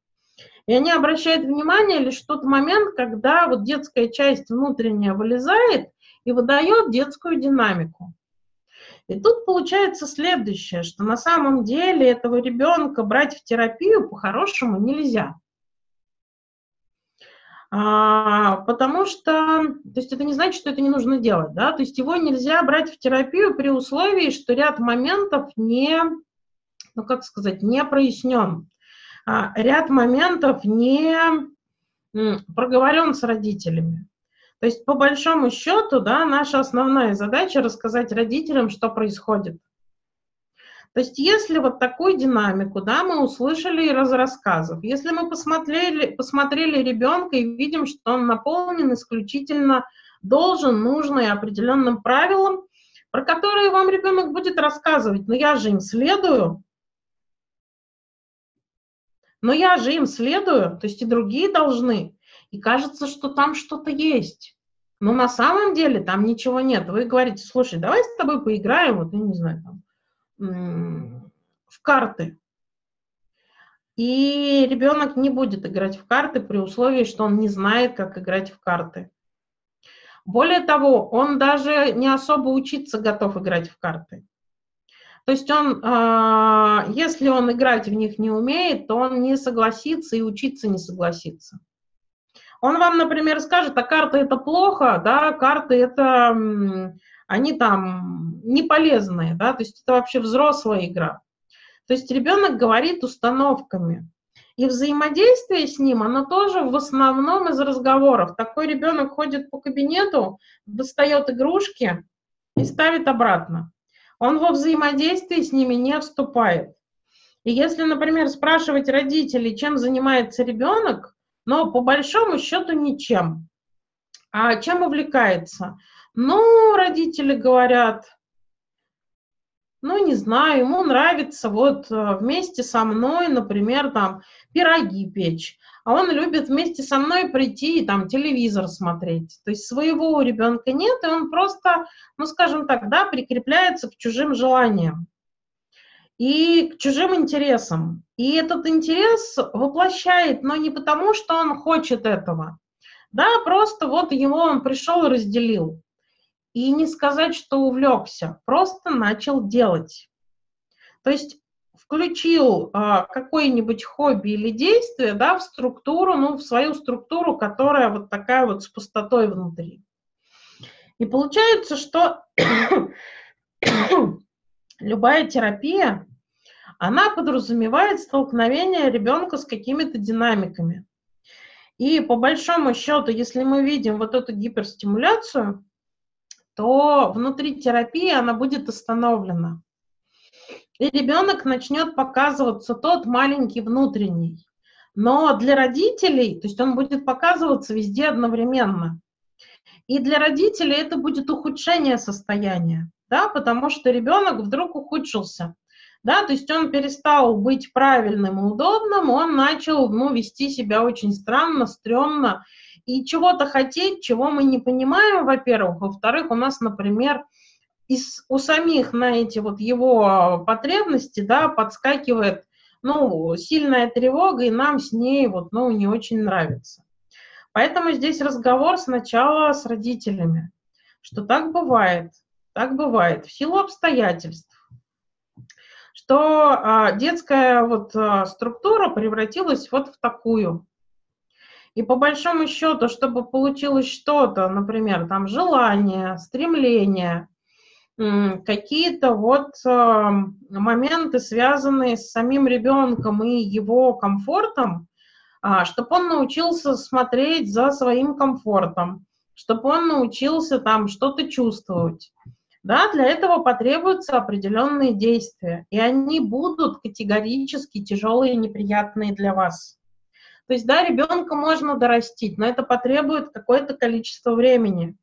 И они обращают внимание лишь в тот момент, когда вот детская часть внутренняя вылезает и выдает детскую динамику. И тут получается следующее, что на самом деле этого ребенка брать в терапию по-хорошему нельзя. А, потому что, то есть это не значит, что это не нужно делать, да, то есть его нельзя брать в терапию при условии, что ряд моментов не, ну как сказать, не прояснен, а, ряд моментов не проговорен с родителями. То есть, по большому счету, да, наша основная задача рассказать родителям, что происходит. То есть, если вот такую динамику, да, мы услышали из рассказов, если мы посмотрели, посмотрели ребенка и видим, что он наполнен исключительно должен, нужно и определенным правилам, про которые вам ребенок будет рассказывать, но я же им следую, но я же им следую, то есть и другие должны. И кажется, что там что-то есть. Но на самом деле там ничего нет. Вы говорите, слушай, давай с тобой поиграем, вот, я не знаю, там, в карты. И ребенок не будет играть в карты при условии, что он не знает, как играть в карты. Более того, он даже не особо учиться готов играть в карты. То есть он, а, если он играть в них не умеет, то он не согласится и учиться не согласится. Он вам, например, скажет, а карты это плохо, да, карты это, они там не полезные, да, то есть это вообще взрослая игра. То есть ребенок говорит установками. И взаимодействие с ним, оно тоже в основном из разговоров. Такой ребенок ходит по кабинету, достает игрушки и ставит обратно. Он во взаимодействии с ними не вступает. И если, например, спрашивать родителей, чем занимается ребенок, но по большому счету ничем. А чем увлекается? Ну, родители говорят, ну, не знаю, ему нравится вот э, вместе со мной, например, там, пироги печь. А он любит вместе со мной прийти и там телевизор смотреть. То есть своего у ребенка нет, и он просто, ну, скажем так, да, прикрепляется к чужим желаниям и к чужим интересам. И этот интерес воплощает, но не потому, что он хочет этого. Да, просто вот его он пришел и разделил. И не сказать, что увлекся, просто начал делать. То есть включил а, какое-нибудь хобби или действие да, в структуру, ну, в свою структуру, которая вот такая вот с пустотой внутри. И получается, что любая терапия, она подразумевает столкновение ребенка с какими-то динамиками. И по большому счету, если мы видим вот эту гиперстимуляцию, то внутри терапии она будет остановлена. И ребенок начнет показываться тот маленький внутренний. Но для родителей, то есть он будет показываться везде одновременно. И для родителей это будет ухудшение состояния да, потому что ребенок вдруг ухудшился. Да, то есть он перестал быть правильным и удобным, он начал ну, вести себя очень странно, стрёмно, и чего-то хотеть, чего мы не понимаем, во-первых. Во-вторых, у нас, например, из, у самих на эти вот его потребности, да, подскакивает, ну, сильная тревога, и нам с ней вот, ну, не очень нравится. Поэтому здесь разговор сначала с родителями, что так бывает – так бывает в силу обстоятельств, что а, детская вот а, структура превратилась вот в такую. И по большому счету, чтобы получилось что-то, например, там желание, стремление, какие-то вот э, моменты, связанные с самим ребенком и его комфортом, э, чтобы он научился смотреть за своим комфортом, чтобы он научился там что-то чувствовать, Да, для этого потребуются определенные действия, и они будут категорически тяжелые и неприятные для вас. То есть, да, ребенка можно дорастить, но это потребует какое-то количество времени.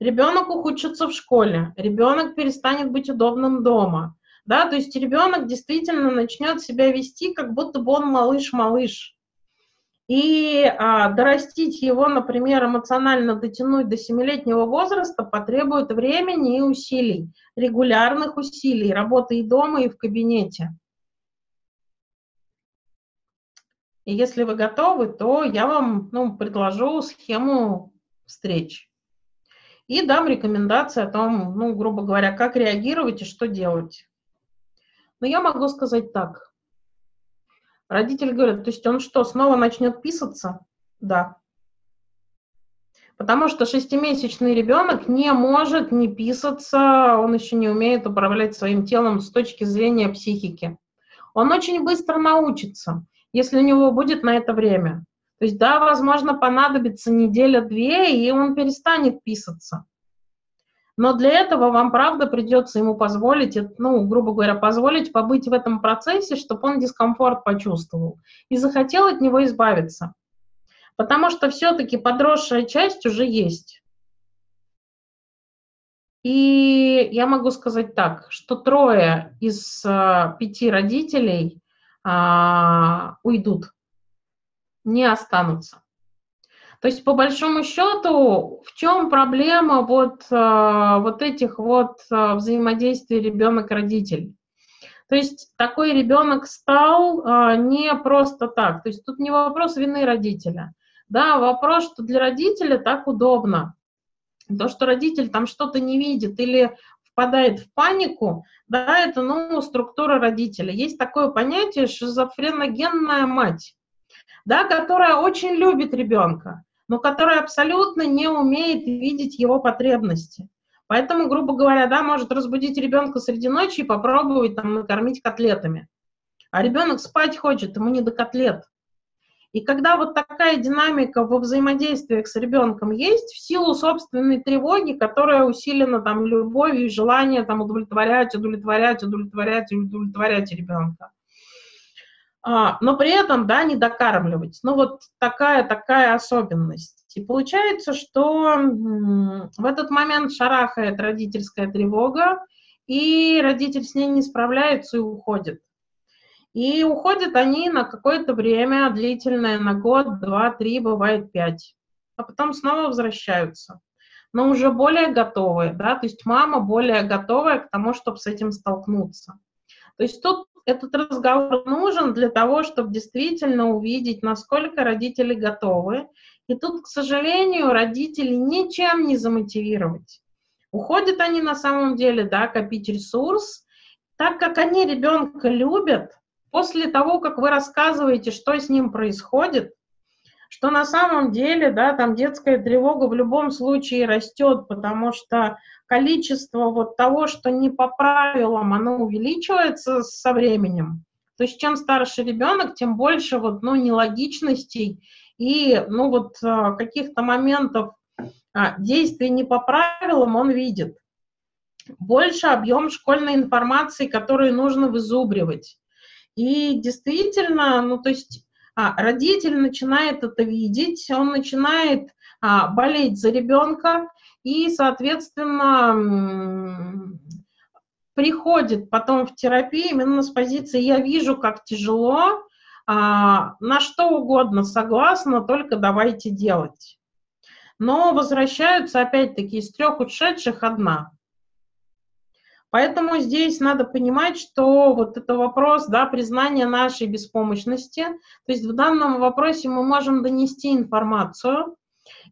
Ребенок ухудшится в школе, ребенок перестанет быть удобным дома, да, то есть ребенок действительно начнет себя вести, как будто бы он малыш-малыш. И а, дорастить его, например, эмоционально дотянуть до семилетнего возраста потребует времени и усилий, регулярных усилий, работы и дома, и в кабинете. И если вы готовы, то я вам ну, предложу схему встреч. И дам рекомендации о том, ну, грубо говоря, как реагировать и что делать. Но я могу сказать так. Родители говорят, то есть он что, снова начнет писаться? Да. Потому что шестимесячный ребенок не может не писаться, он еще не умеет управлять своим телом с точки зрения психики. Он очень быстро научится, если у него будет на это время. То есть, да, возможно, понадобится неделя-две, и он перестанет писаться. Но для этого вам, правда, придется ему позволить, ну, грубо говоря, позволить побыть в этом процессе, чтобы он дискомфорт почувствовал и захотел от него избавиться. Потому что все-таки подросшая часть уже есть. И я могу сказать так, что трое из э, пяти родителей э, уйдут, не останутся. То есть, по большому счету, в чем проблема вот, э, вот этих вот э, взаимодействий ребенок-родитель? То есть такой ребенок стал э, не просто так. То есть тут не вопрос вины родителя. Да, вопрос, что для родителя так удобно. То, что родитель там что-то не видит или впадает в панику, да, это, ну, структура родителя. Есть такое понятие шизофреногенная мать, да, которая очень любит ребенка, но который абсолютно не умеет видеть его потребности. Поэтому, грубо говоря, да, может разбудить ребенка среди ночи и попробовать там накормить котлетами. А ребенок спать хочет, ему не до котлет. И когда вот такая динамика во взаимодействиях с ребенком есть, в силу собственной тревоги, которая усилена там любовью и желанием там удовлетворять, удовлетворять, удовлетворять, удовлетворять ребенка, но при этом, да, не докармливать. Ну, вот такая, такая особенность. И получается, что в этот момент шарахает родительская тревога, и родитель с ней не справляется и уходит. И уходят они на какое-то время, длительное, на год, два, три, бывает пять. А потом снова возвращаются. Но уже более готовые, да, то есть мама более готовая к тому, чтобы с этим столкнуться. То есть тут этот разговор нужен для того, чтобы действительно увидеть, насколько родители готовы. И тут, к сожалению, родители ничем не замотивировать. Уходят они на самом деле, да, копить ресурс, так как они ребенка любят, после того, как вы рассказываете, что с ним происходит, что на самом деле, да, там детская тревога в любом случае растет, потому что количество вот того, что не по правилам, оно увеличивается со временем. То есть чем старше ребенок, тем больше вот, ну, нелогичностей и, ну, вот а, каких-то моментов а, действий не по правилам он видит. Больше объем школьной информации, которую нужно вызубривать. И действительно, ну, то есть а, родитель начинает это видеть, он начинает болеть за ребенка, и, соответственно, приходит потом в терапию именно с позиции «я вижу, как тяжело», а, на что угодно согласна, только давайте делать. Но возвращаются опять-таки из трех ушедших одна. Поэтому здесь надо понимать, что вот это вопрос да, признания нашей беспомощности. То есть в данном вопросе мы можем донести информацию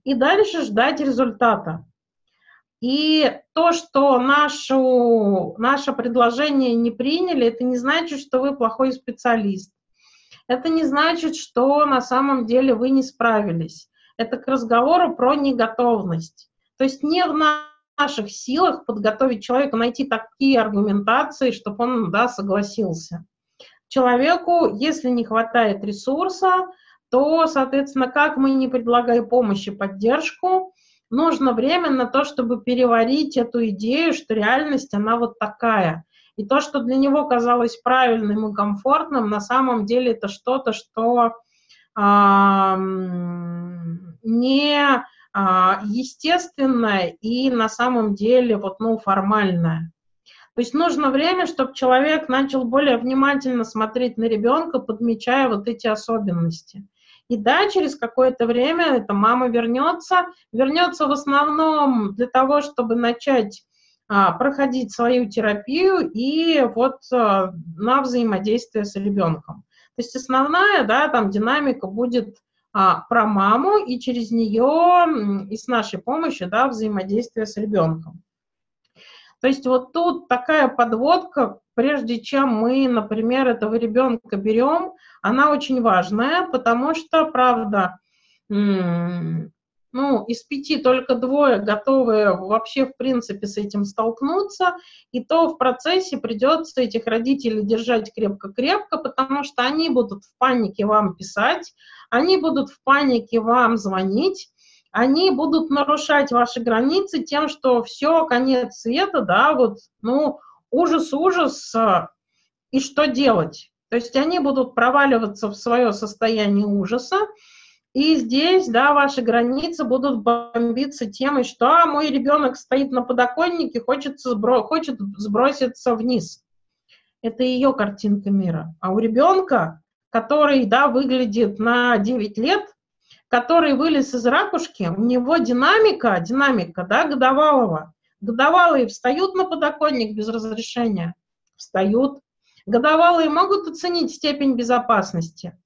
и дальше ждать результата. И то, что нашу, наше предложение не приняли, это не значит, что вы плохой специалист. Это не значит, что на самом деле вы не справились. Это к разговору про неготовность. То есть не в наших силах подготовить человека, найти такие аргументации, чтобы он да, согласился. Человеку, если не хватает ресурса, то, соответственно, как мы не предлагаем помощь и поддержку, нужно время на то, чтобы переварить эту идею, что реальность, она вот такая. И то, что для него казалось правильным и комфортным, на самом деле это что-то, что а, не а, естественное и на самом деле вот, ну, формальное. То есть нужно время, чтобы человек начал более внимательно смотреть на ребенка, подмечая вот эти особенности. И да, через какое-то время эта мама вернется, вернется в основном для того, чтобы начать а, проходить свою терапию и вот а, на взаимодействие с ребенком. То есть основная, да, там динамика будет а, про маму и через нее и с нашей помощью, да, взаимодействие с ребенком. То есть вот тут такая подводка, прежде чем мы, например, этого ребенка берем, она очень важная, потому что, правда, ну, из пяти только двое готовы вообще, в принципе, с этим столкнуться, и то в процессе придется этих родителей держать крепко-крепко, потому что они будут в панике вам писать, они будут в панике вам звонить, они будут нарушать ваши границы тем, что все, конец света, да, вот, ну, ужас-ужас, а, и что делать? То есть они будут проваливаться в свое состояние ужаса, и здесь, да, ваши границы будут бомбиться темой, что а, мой ребенок стоит на подоконнике, хочет, сбро хочет сброситься вниз. Это ее картинка мира. А у ребенка, который, да, выглядит на 9 лет, который вылез из ракушки, у него динамика, динамика, да, годовалого. Годовалые встают на подоконник без разрешения? Встают. Годовалые могут оценить степень безопасности?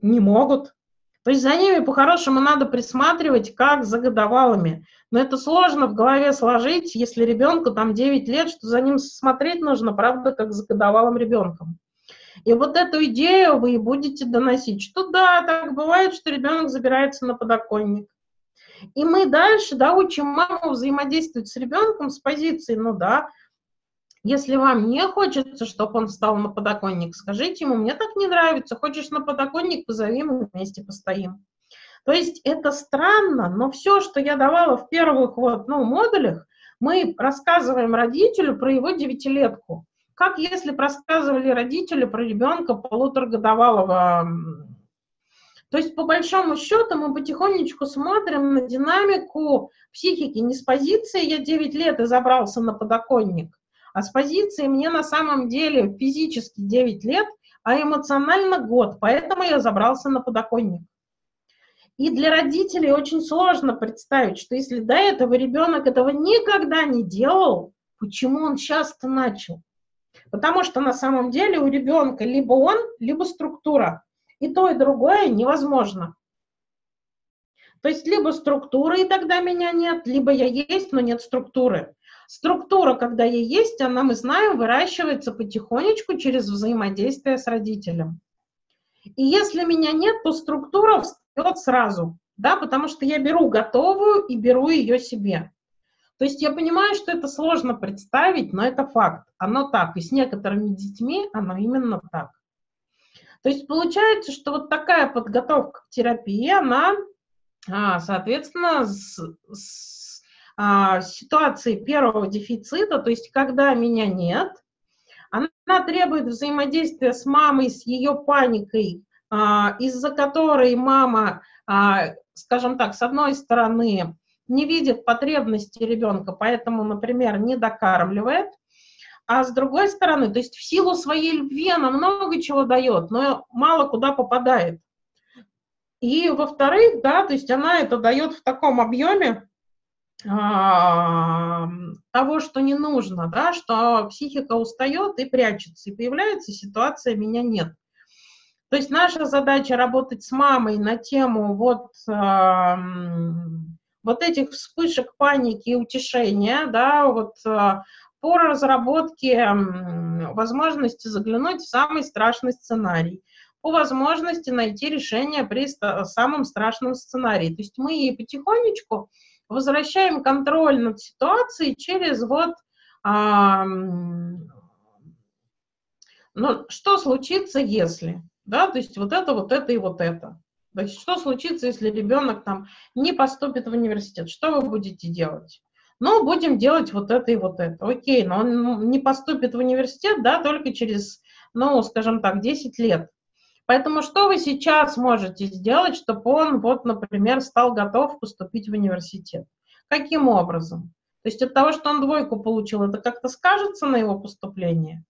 Не могут. То есть за ними по-хорошему надо присматривать, как за годовалыми. Но это сложно в голове сложить, если ребенку там 9 лет, что за ним смотреть нужно, правда, как за годовалым ребенком. И вот эту идею вы будете доносить, что да, так бывает, что ребенок забирается на подоконник. И мы дальше, да, учим маму взаимодействовать с ребенком с позиции, ну да, если вам не хочется, чтобы он встал на подоконник, скажите ему, мне так не нравится, хочешь на подоконник, позови, мы вместе постоим. То есть это странно, но все, что я давала в первых вот, ну, модулях, мы рассказываем родителю про его девятилетку как если рассказывали родители про ребенка полуторагодовалого. То есть, по большому счету, мы потихонечку смотрим на динамику психики не с позиции «я 9 лет и забрался на подоконник», а с позиции «мне на самом деле физически 9 лет, а эмоционально год, поэтому я забрался на подоконник». И для родителей очень сложно представить, что если до этого ребенок этого никогда не делал, почему он часто начал? Потому что на самом деле у ребенка либо он, либо структура. И то, и другое невозможно. То есть либо структура, и тогда меня нет, либо я есть, но нет структуры. Структура, когда я есть, она, мы знаем, выращивается потихонечку через взаимодействие с родителем. И если меня нет, то структура встает сразу, да, потому что я беру готовую и беру ее себе. То есть я понимаю, что это сложно представить, но это факт. Оно так. И с некоторыми детьми оно именно так. То есть получается, что вот такая подготовка к терапии, она, а, соответственно, с, с а, ситуацией первого дефицита, то есть когда меня нет, она требует взаимодействия с мамой, с ее паникой, а, из-за которой мама, скажем так, с одной стороны, не видит потребности ребенка, поэтому, например, не докармливает, а с другой стороны, то есть в силу своей любви она много чего дает, но мало куда попадает. И во-вторых, да, то есть она это дает в таком объеме а, того, что не нужно, да, что психика устает и прячется, и появляется ситуация «меня нет». То есть наша задача работать с мамой на тему вот а, вот этих вспышек паники и утешения, да, вот э, по разработке возможности заглянуть в самый страшный сценарий, по возможности найти решение при самом страшном сценарии. То есть мы потихонечку возвращаем контроль над ситуацией через вот а, ну, что случится, если, да, то есть вот это, вот это и вот это. То есть что случится, если ребенок там не поступит в университет? Что вы будете делать? Ну, будем делать вот это и вот это. Окей, но он не поступит в университет, да, только через, ну, скажем так, 10 лет. Поэтому что вы сейчас можете сделать, чтобы он, вот, например, стал готов поступить в университет? Каким образом? То есть от того, что он двойку получил, это как-то скажется на его поступление?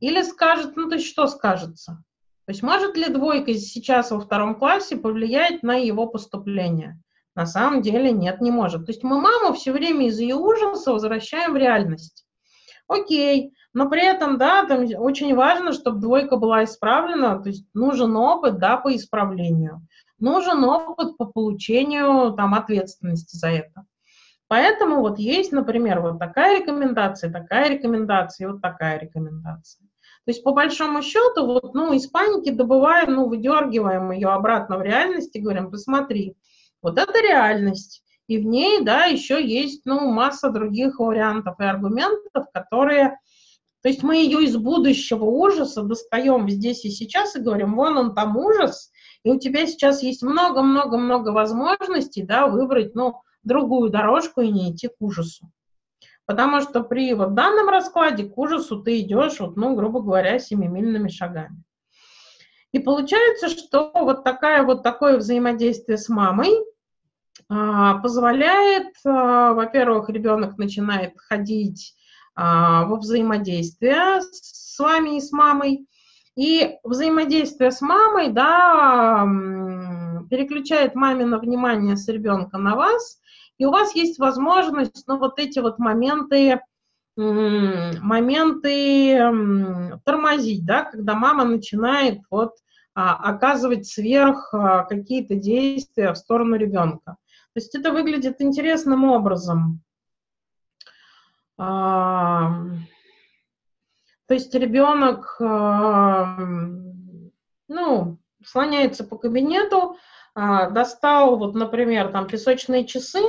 Или скажет, ну то есть что скажется? То есть может ли двойка сейчас во втором классе повлиять на его поступление? На самом деле нет, не может. То есть мы маму все время из ее ужаса возвращаем в реальность. Окей, но при этом, да, там очень важно, чтобы двойка была исправлена, то есть нужен опыт, да, по исправлению. Нужен опыт по получению там ответственности за это. Поэтому вот есть, например, вот такая рекомендация, такая рекомендация и вот такая рекомендация. То есть, по большому счету, вот, ну, из паники добываем, ну, выдергиваем ее обратно в реальность и говорим, посмотри, вот это реальность. И в ней, да, еще есть, ну, масса других вариантов и аргументов, которые... То есть мы ее из будущего ужаса достаем здесь и сейчас и говорим, вон он там ужас, и у тебя сейчас есть много-много-много возможностей, да, выбрать, ну, другую дорожку и не идти к ужасу. Потому что при вот данном раскладе к ужасу ты идешь, вот, ну, грубо говоря, семимильными шагами. И получается, что вот, такая, вот такое взаимодействие с мамой а, позволяет, а, во-первых, ребенок начинает ходить а, во взаимодействие с вами и с мамой, и взаимодействие с мамой, да, переключает мамино внимание с ребенка на вас, и у вас есть возможность, ну, вот эти вот моменты, моменты тормозить, да, когда мама начинает вот а, оказывать сверх а, какие-то действия в сторону ребенка. То есть это выглядит интересным образом. А, то есть ребенок, ну, слоняется по кабинету, достал, вот, например, там песочные часы,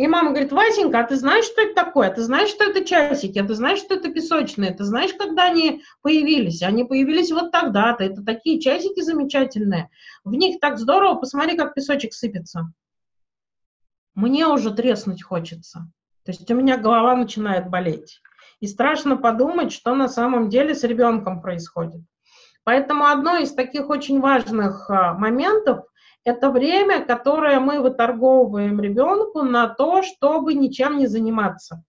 и мама говорит, Васенька, а ты знаешь, что это такое? А ты знаешь, что это часики? А ты знаешь, что это песочные? Ты знаешь, когда они появились? Они появились вот тогда-то. Это такие часики замечательные. В них так здорово. Посмотри, как песочек сыпется. Мне уже треснуть хочется. То есть у меня голова начинает болеть. И страшно подумать, что на самом деле с ребенком происходит. Поэтому одно из таких очень важных а, моментов это время, которое мы выторговываем ребенку на то, чтобы ничем не заниматься.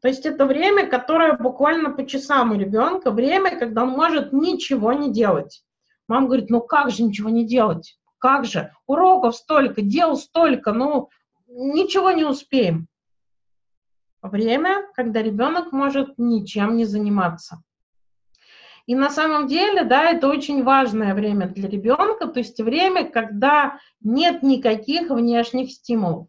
То есть это время, которое буквально по часам у ребенка, время, когда он может ничего не делать. Мама говорит, ну как же ничего не делать? Как же? Уроков столько, дел столько, ну ничего не успеем. Время, когда ребенок может ничем не заниматься. И на самом деле, да, это очень важное время для ребенка, то есть время, когда нет никаких внешних стимулов.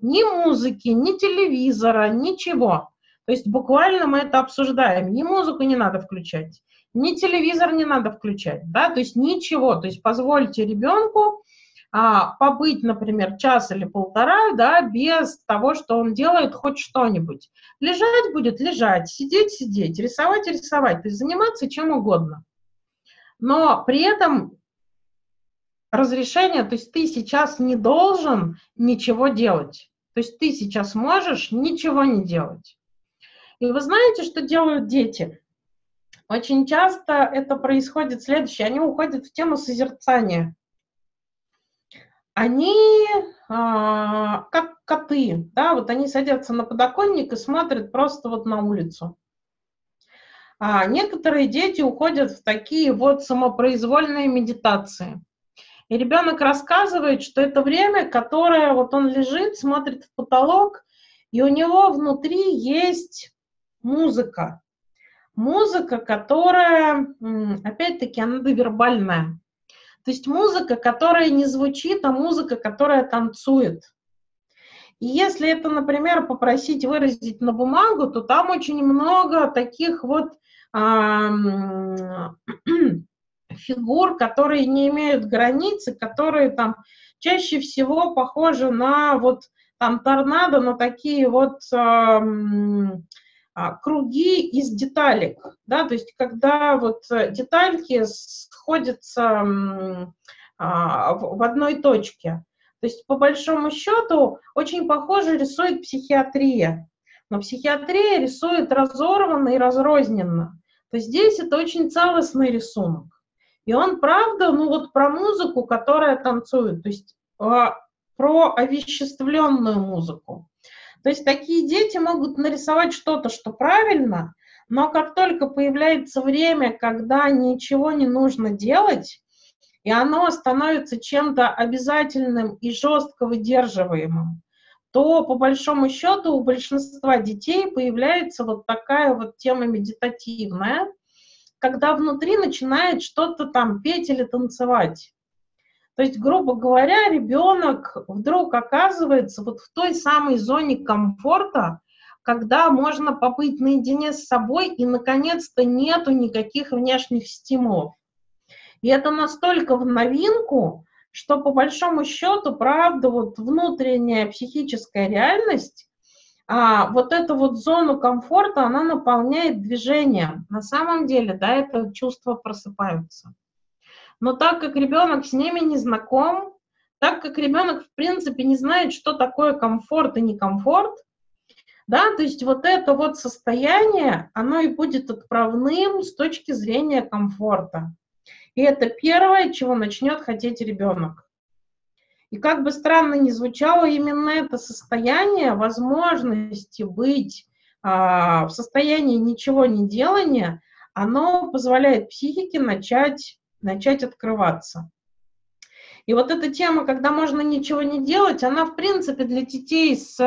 Ни музыки, ни телевизора, ничего. То есть буквально мы это обсуждаем. Ни музыку не надо включать, ни телевизор не надо включать, да, то есть ничего. То есть позвольте ребенку а, побыть, например, час или полтора, да, без того, что он делает хоть что-нибудь. Лежать будет лежать, сидеть сидеть, рисовать рисовать, то есть заниматься чем угодно. Но при этом разрешение, то есть ты сейчас не должен ничего делать. То есть ты сейчас можешь ничего не делать. И вы знаете, что делают дети? Очень часто это происходит следующее. Они уходят в тему созерцания они а, как коты, да, вот они садятся на подоконник и смотрят просто вот на улицу. А некоторые дети уходят в такие вот самопроизвольные медитации. И ребенок рассказывает, что это время, которое вот он лежит, смотрит в потолок, и у него внутри есть музыка. Музыка, которая, опять-таки, она довербальная. То есть музыка, которая не звучит, а музыка, которая танцует. И если это, например, попросить выразить на бумагу, то там очень много таких вот фигур, которые не имеют границы, которые там чаще всего похожи на вот там торнадо, на такие вот а, круги из деталек, да, то есть когда вот детальки сходятся а, в, одной точке. То есть, по большому счету, очень похоже рисует психиатрия. Но психиатрия рисует разорванно и разрозненно. То есть здесь это очень целостный рисунок. И он, правда, ну вот про музыку, которая танцует, то есть э, про овеществленную музыку. То есть такие дети могут нарисовать что-то, что правильно, но как только появляется время, когда ничего не нужно делать, и оно становится чем-то обязательным и жестко выдерживаемым, то по большому счету у большинства детей появляется вот такая вот тема медитативная, когда внутри начинает что-то там петь или танцевать. То есть, грубо говоря, ребенок вдруг оказывается вот в той самой зоне комфорта, когда можно побыть наедине с собой и, наконец-то, нету никаких внешних стимулов. И это настолько в новинку, что по большому счету, правда, вот внутренняя психическая реальность, а, вот эту вот зону комфорта, она наполняет движением. На самом деле, да, это чувства просыпаются. Но так как ребенок с ними не знаком, так как ребенок, в принципе, не знает, что такое комфорт и некомфорт, да, то есть вот это вот состояние, оно и будет отправным с точки зрения комфорта. И это первое, чего начнет хотеть ребенок. И как бы странно ни звучало, именно это состояние возможности быть а, в состоянии ничего не делания, оно позволяет психике начать, начать открываться. И вот эта тема, когда можно ничего не делать, она, в принципе, для детей с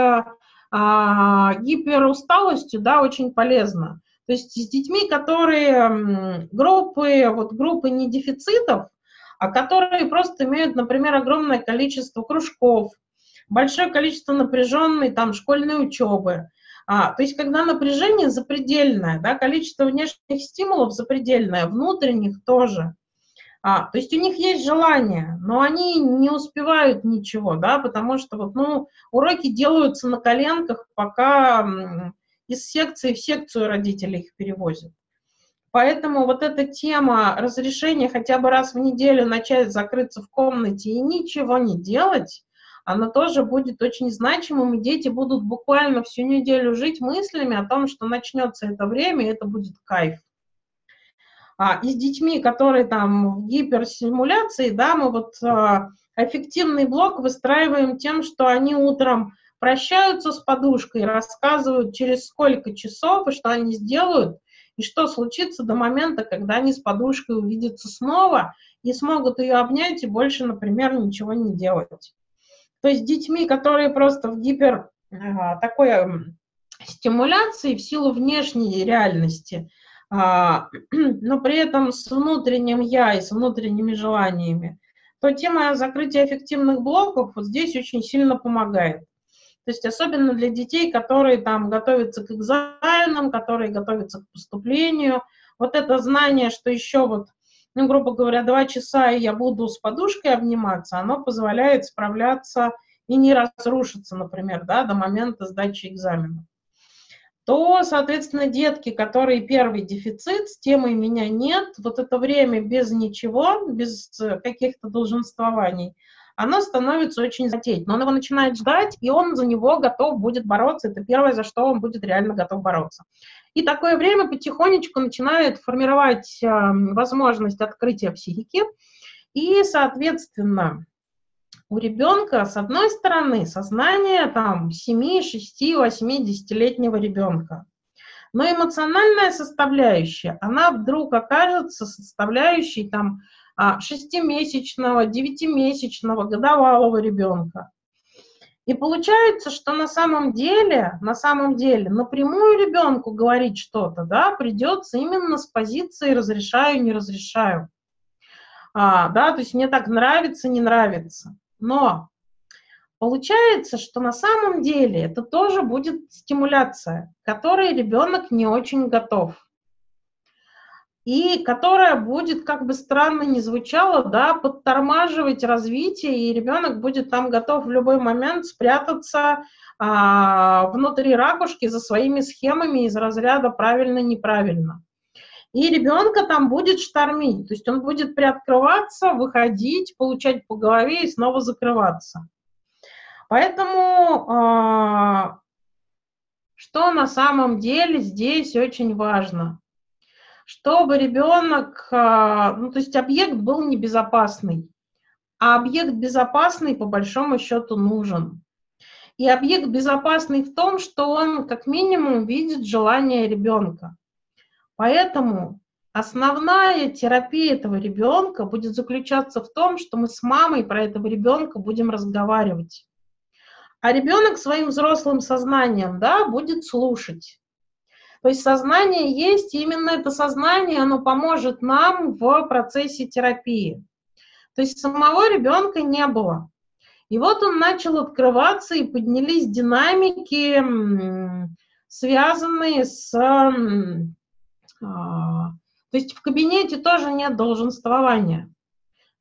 а, гиперусталостью, да, очень полезна. То есть с детьми, которые группы, вот группы не дефицитов, а которые просто имеют, например, огромное количество кружков, большое количество напряженной там школьной учебы. А, то есть когда напряжение запредельное, да, количество внешних стимулов запредельное, внутренних тоже. А, то есть у них есть желание, но они не успевают ничего, да, потому что вот, ну, уроки делаются на коленках, пока из секции в секцию родители их перевозят. Поэтому вот эта тема разрешения хотя бы раз в неделю начать закрыться в комнате и ничего не делать, она тоже будет очень значимым, и дети будут буквально всю неделю жить мыслями о том, что начнется это время, и это будет кайф. А, и с детьми, которые там в гиперсимуляции, да, мы вот а, эффективный блок выстраиваем тем, что они утром прощаются с подушкой, рассказывают, через сколько часов и что они сделают, и что случится до момента, когда они с подушкой увидятся снова и смогут ее обнять и больше, например, ничего не делать. То есть детьми, которые просто в гипер а, такой стимуляции в силу внешней реальности, но при этом с внутренним я и с внутренними желаниями, то тема закрытия эффективных блоков вот здесь очень сильно помогает. То есть особенно для детей, которые там готовятся к экзаменам, которые готовятся к поступлению. Вот это знание, что еще вот, ну, грубо говоря, два часа, и я буду с подушкой обниматься, оно позволяет справляться и не разрушиться, например, да, до момента сдачи экзамена то, соответственно, детки, которые первый дефицит, с темой меня нет, вот это время без ничего, без каких-то долженствований, оно становится очень затеять. Но он его начинает ждать, и он за него готов будет бороться. Это первое, за что он будет реально готов бороться. И такое время потихонечку начинает формировать э, возможность открытия психики. И, соответственно, у ребенка, с одной стороны, сознание там 7, 6, 8, 10-летнего ребенка. Но эмоциональная составляющая, она вдруг окажется составляющей там а, шестимесячного, девятимесячного, годовалого ребенка. И получается, что на самом деле, на самом деле, напрямую ребенку говорить что-то, да, придется именно с позиции разрешаю, не разрешаю. А, да, то есть мне так нравится, не нравится. Но получается, что на самом деле это тоже будет стимуляция, которой ребенок не очень готов и которая будет, как бы странно ни звучало, да, подтормаживать развитие, и ребенок будет там готов в любой момент спрятаться а, внутри ракушки за своими схемами из разряда правильно-неправильно. И ребенка там будет штормить, то есть он будет приоткрываться, выходить, получать по голове и снова закрываться. Поэтому э, что на самом деле здесь очень важно? Чтобы ребенок, э, ну то есть объект был небезопасный, а объект безопасный по большому счету нужен. И объект безопасный в том, что он как минимум видит желание ребенка. Поэтому основная терапия этого ребенка будет заключаться в том, что мы с мамой про этого ребенка будем разговаривать. А ребенок своим взрослым сознанием да, будет слушать. То есть сознание есть, и именно это сознание, оно поможет нам в процессе терапии. То есть самого ребенка не было. И вот он начал открываться, и поднялись динамики, связанные с... А, то есть в кабинете тоже нет долженствования.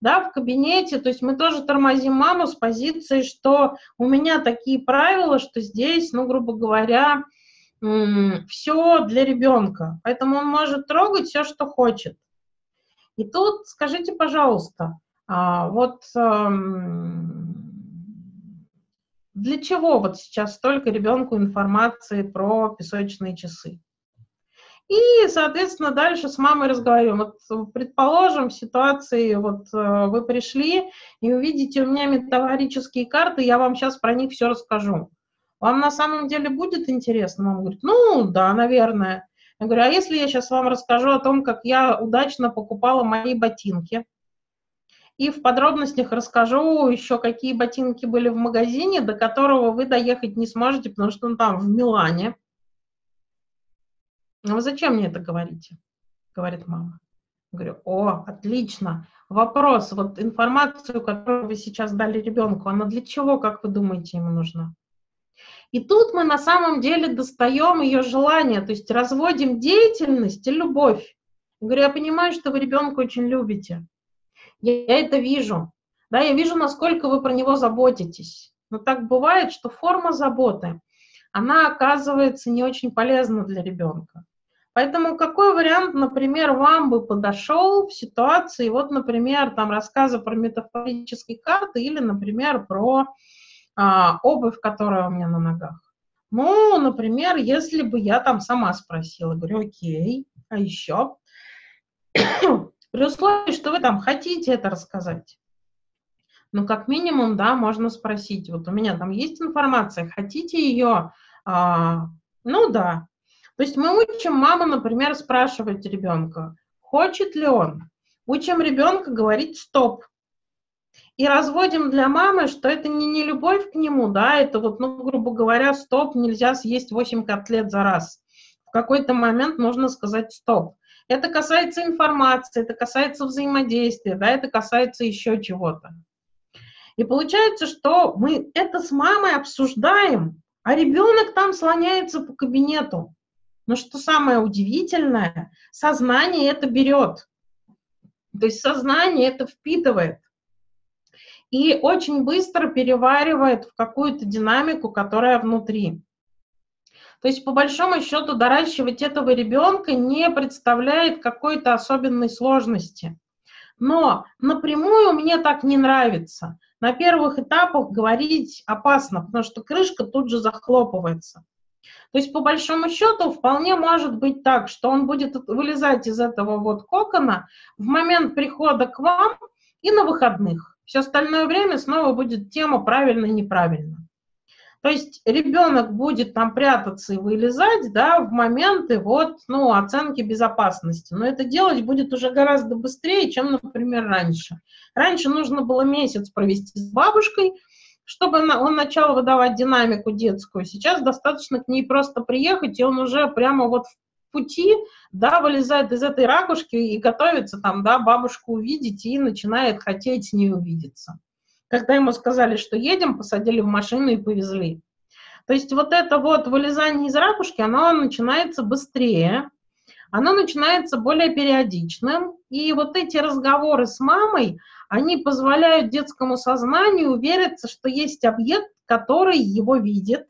Да, в кабинете, то есть мы тоже тормозим маму с позиции, что у меня такие правила, что здесь, ну, грубо говоря, все для ребенка. Поэтому он может трогать все, что хочет. И тут скажите, пожалуйста, а, вот для чего вот сейчас столько ребенку информации про песочные часы? И, соответственно, дальше с мамой разговариваем. Вот, предположим, в ситуации, вот э, вы пришли и увидите у меня метафорические карты, я вам сейчас про них все расскажу. Вам на самом деле будет интересно? Мама говорит, ну, да, наверное. Я говорю, а если я сейчас вам расскажу о том, как я удачно покупала мои ботинки, и в подробностях расскажу еще, какие ботинки были в магазине, до которого вы доехать не сможете, потому что он там, в Милане. «Ну, вы зачем мне это говорите? Говорит мама. говорю, о, отлично. Вопрос, вот информацию, которую вы сейчас дали ребенку, она для чего, как вы думаете, ему нужна? И тут мы на самом деле достаем ее желание, то есть разводим деятельность и любовь. Я говорю, я понимаю, что вы ребенка очень любите. Я, это вижу. Да, я вижу, насколько вы про него заботитесь. Но так бывает, что форма заботы, она оказывается не очень полезна для ребенка. Поэтому какой вариант, например, вам бы подошел в ситуации, вот, например, там рассказа про метафорические карты или, например, про а, обувь, которая у меня на ногах? Ну, например, если бы я там сама спросила, говорю, окей, а еще? При условии, что вы там хотите это рассказать. Ну, как минимум, да, можно спросить. Вот у меня там есть информация, хотите ее? А, ну, да. То есть мы учим маму, например, спрашивать ребенка, хочет ли он. Учим ребенка говорить «стоп». И разводим для мамы, что это не, не любовь к нему, да, это вот, ну, грубо говоря, стоп, нельзя съесть 8 котлет за раз. В какой-то момент нужно сказать «стоп». Это касается информации, это касается взаимодействия, да, это касается еще чего-то. И получается, что мы это с мамой обсуждаем, а ребенок там слоняется по кабинету. Но что самое удивительное, сознание это берет. То есть сознание это впитывает. И очень быстро переваривает в какую-то динамику, которая внутри. То есть, по большому счету, доращивать этого ребенка не представляет какой-то особенной сложности. Но напрямую мне так не нравится. На первых этапах говорить опасно, потому что крышка тут же захлопывается. То есть, по большому счету, вполне может быть так, что он будет вылезать из этого вот кокона в момент прихода к вам и на выходных. Все остальное время снова будет тема правильно-неправильно. То есть ребенок будет там прятаться и вылезать, да, в моменты вот, ну, оценки безопасности. Но это делать будет уже гораздо быстрее, чем, например, раньше. Раньше нужно было месяц провести с бабушкой, чтобы он начал выдавать динамику детскую. Сейчас достаточно к ней просто приехать, и он уже прямо вот в пути, да, вылезает из этой ракушки и готовится там, да, бабушку увидеть и начинает хотеть с ней увидеться. Когда ему сказали, что едем, посадили в машину и повезли. То есть вот это вот вылезание из ракушки, оно начинается быстрее, оно начинается более периодичным, и вот эти разговоры с мамой, они позволяют детскому сознанию увериться, что есть объект, который его видит,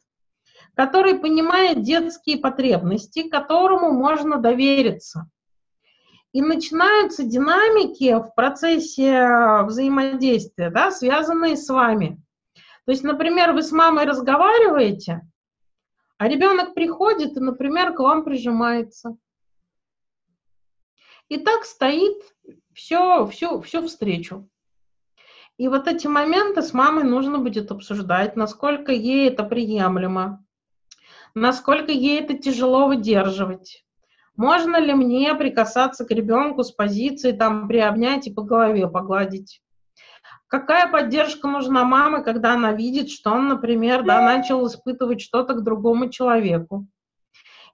который понимает детские потребности, которому можно довериться. И начинаются динамики в процессе взаимодействия, да, связанные с вами. То есть, например, вы с мамой разговариваете, а ребенок приходит и, например, к вам прижимается. И так стоит все, всю, всю встречу. И вот эти моменты с мамой нужно будет обсуждать, насколько ей это приемлемо, насколько ей это тяжело выдерживать. Можно ли мне прикасаться к ребенку с позиции, там, приобнять и по голове погладить? Какая поддержка нужна маме, когда она видит, что он, например, да, начал испытывать что-то к другому человеку?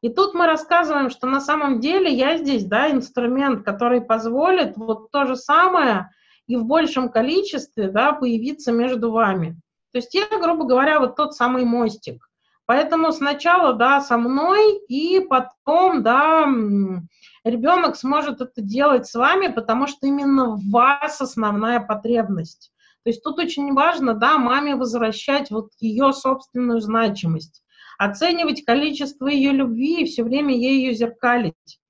И тут мы рассказываем, что на самом деле я здесь, да, инструмент, который позволит вот то же самое и в большем количестве, да, появиться между вами. То есть я, грубо говоря, вот тот самый мостик. Поэтому сначала, да, со мной, и потом, да, ребенок сможет это делать с вами, потому что именно в вас основная потребность. То есть тут очень важно, да, маме возвращать вот ее собственную значимость оценивать количество ее любви и все время ей ее зеркалить.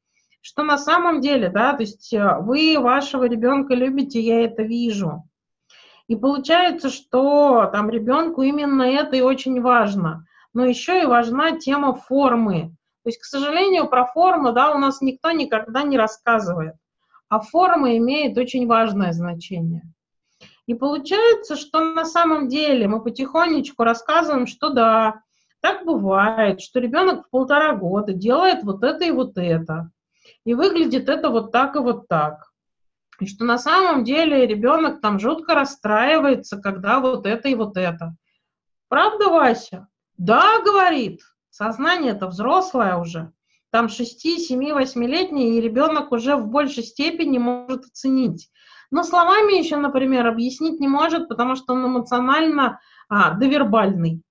Что на самом деле, да, то есть э, вы вашего ребенка любите, я это вижу. И получается, что там ребенку именно это и очень важно. Но еще и важна тема формы. То есть, к сожалению, про форму, да, у нас никто никогда не рассказывает. А форма имеет очень важное значение. И получается, что на самом деле мы потихонечку рассказываем, что да, так бывает, что ребенок в полтора года делает вот это и вот это. И выглядит это вот так и вот так. И что на самом деле ребенок там жутко расстраивается, когда вот это и вот это. Правда, Вася? Да, говорит. Сознание это взрослое уже. Там 6, 7, 8-летний, и ребенок уже в большей степени может оценить. Но словами еще, например, объяснить не может, потому что он эмоционально а, довербальный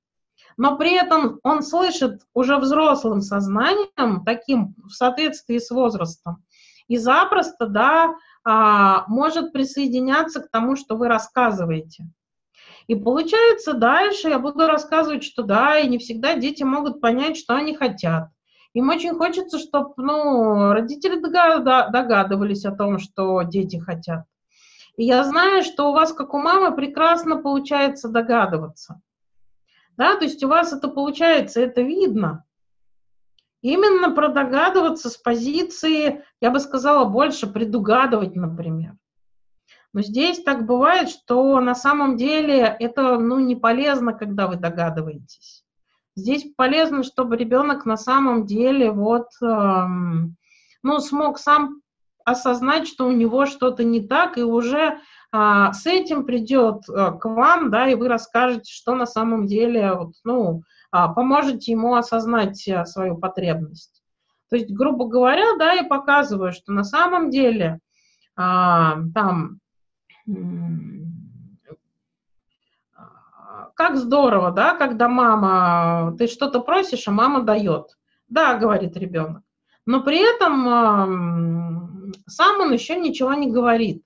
но при этом он слышит уже взрослым сознанием, таким в соответствии с возрастом, и запросто, да, а, может присоединяться к тому, что вы рассказываете. И получается, дальше я буду рассказывать, что да, и не всегда дети могут понять, что они хотят. Им очень хочется, чтобы ну, родители догадывались о том, что дети хотят. И я знаю, что у вас, как у мамы, прекрасно получается догадываться. Да, то есть у вас это получается, это видно. Именно продогадываться с позиции, я бы сказала, больше предугадывать, например. Но здесь так бывает, что на самом деле это ну, не полезно, когда вы догадываетесь. Здесь полезно, чтобы ребенок на самом деле вот, эм, ну, смог сам осознать, что у него что-то не так, и уже а, с этим придет а, к вам, да, и вы расскажете, что на самом деле, вот, ну, а, поможете ему осознать а, свою потребность. То есть, грубо говоря, да, и показываю, что на самом деле а, там как здорово, да, когда мама, ты что-то просишь, а мама дает. Да, говорит ребенок. Но при этом сам он еще ничего не говорит.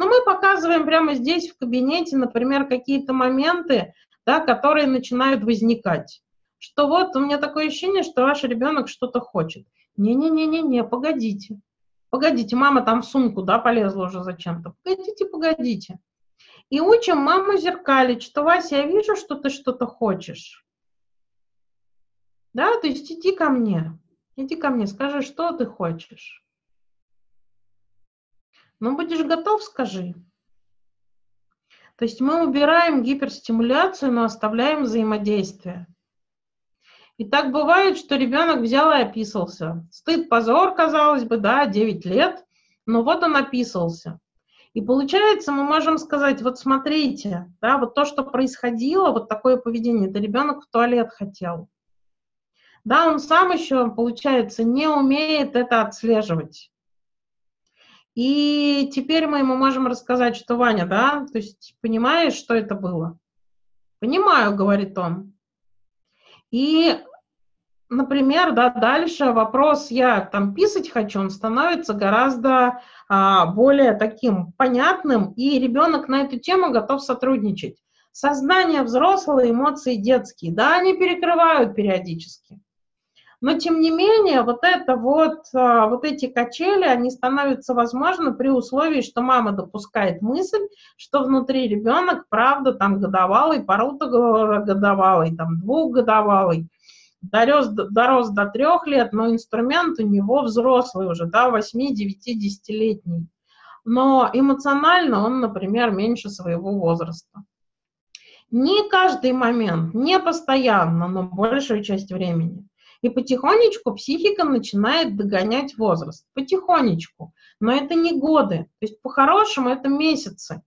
Но мы показываем прямо здесь, в кабинете, например, какие-то моменты, да, которые начинают возникать. Что вот у меня такое ощущение, что ваш ребенок что-то хочет. Не-не-не-не-не, погодите. Погодите, мама там в сумку, да, полезла уже зачем-то. Погодите, погодите. И учим маму зеркалить, что, Вася, я вижу, что ты что-то хочешь. Да, то есть иди ко мне. Иди ко мне, скажи, что ты хочешь. Ну, будешь готов, скажи. То есть мы убираем гиперстимуляцию, но оставляем взаимодействие. И так бывает, что ребенок взял и описался. Стыд, позор, казалось бы, да, 9 лет, но вот он описался. И получается, мы можем сказать, вот смотрите, да, вот то, что происходило, вот такое поведение, это ребенок в туалет хотел. Да, он сам еще, получается, не умеет это отслеживать. И теперь мы ему можем рассказать, что Ваня, да, то есть понимаешь, что это было? Понимаю, говорит он. И, например, да, дальше вопрос, я там писать хочу, он становится гораздо а, более таким понятным, и ребенок на эту тему готов сотрудничать. Сознание взрослое, эмоции детские, да, они перекрывают периодически. Но, тем не менее, вот это вот, а, вот эти качели, они становятся возможны при условии, что мама допускает мысль, что внутри ребенок, правда, там годовалый, полуторагодовалый, там двухгодовалый, дорос, дорос до трех лет, но инструмент у него взрослый уже, да, 8, 9, 10-летний. Но эмоционально он, например, меньше своего возраста. Не каждый момент, не постоянно, но большую часть времени. И потихонечку психика начинает догонять возраст. Потихонечку. Но это не годы. То есть по-хорошему это месяцы.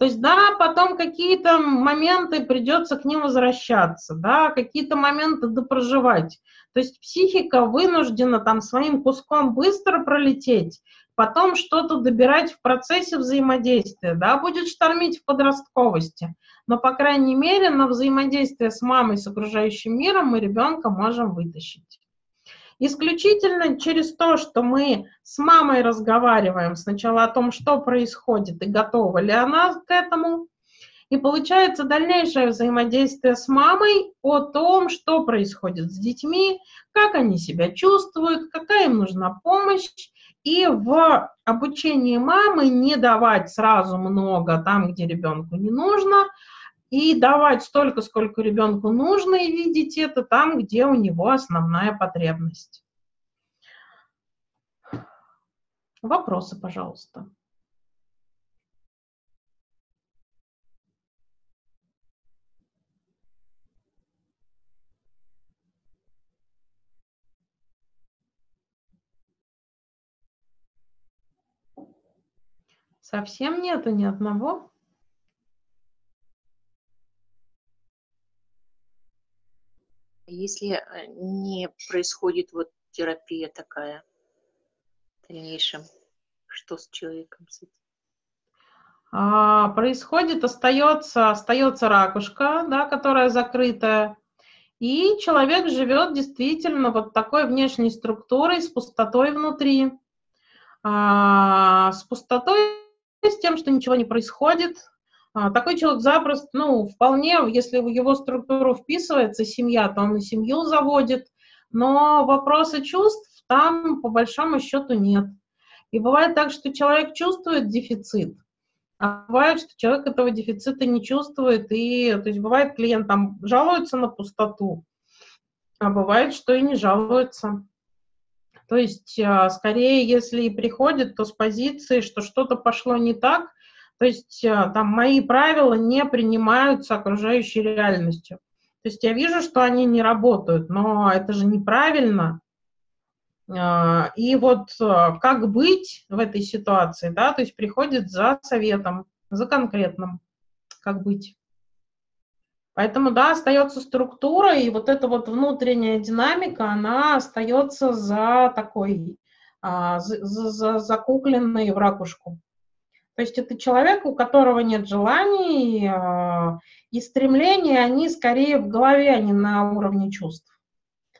То есть, да, потом какие-то моменты придется к ним возвращаться, да, какие-то моменты допроживать. То есть психика вынуждена там своим куском быстро пролететь, потом что-то добирать в процессе взаимодействия, да, будет штормить в подростковости, но, по крайней мере, на взаимодействие с мамой, с окружающим миром мы ребенка можем вытащить. Исключительно через то, что мы с мамой разговариваем сначала о том, что происходит и готова ли она к этому, и получается дальнейшее взаимодействие с мамой о том, что происходит с детьми, как они себя чувствуют, какая им нужна помощь, и в обучении мамы не давать сразу много там, где ребенку не нужно, и давать столько, сколько ребенку нужно, и видеть это там, где у него основная потребность. Вопросы, пожалуйста. Совсем нету ни одного? Если э, не происходит вот терапия такая в дальнейшем, что с человеком с этим? А, происходит, остается, остается ракушка, да, которая закрытая, и человек живет действительно вот такой внешней структурой с пустотой внутри, а, с пустотой с тем, что ничего не происходит. А, такой человек запросто, ну, вполне, если в его структуру вписывается семья, то он и семью заводит, но вопросы чувств там по большому счету нет. И бывает так, что человек чувствует дефицит, а бывает, что человек этого дефицита не чувствует, и, то есть бывает клиент там жалуется на пустоту, а бывает, что и не жалуется. То есть, а, скорее, если и приходит, то с позиции, что что-то пошло не так, то есть а, там мои правила не принимаются окружающей реальностью. То есть я вижу, что они не работают, но это же неправильно. А, и вот как быть в этой ситуации, да, то есть приходит за советом, за конкретным, как быть. Поэтому, да, остается структура, и вот эта вот внутренняя динамика, она остается за такой, за, за, закукленной в ракушку. То есть это человек, у которого нет желаний, а, и стремления, они скорее в голове, а не на уровне чувств.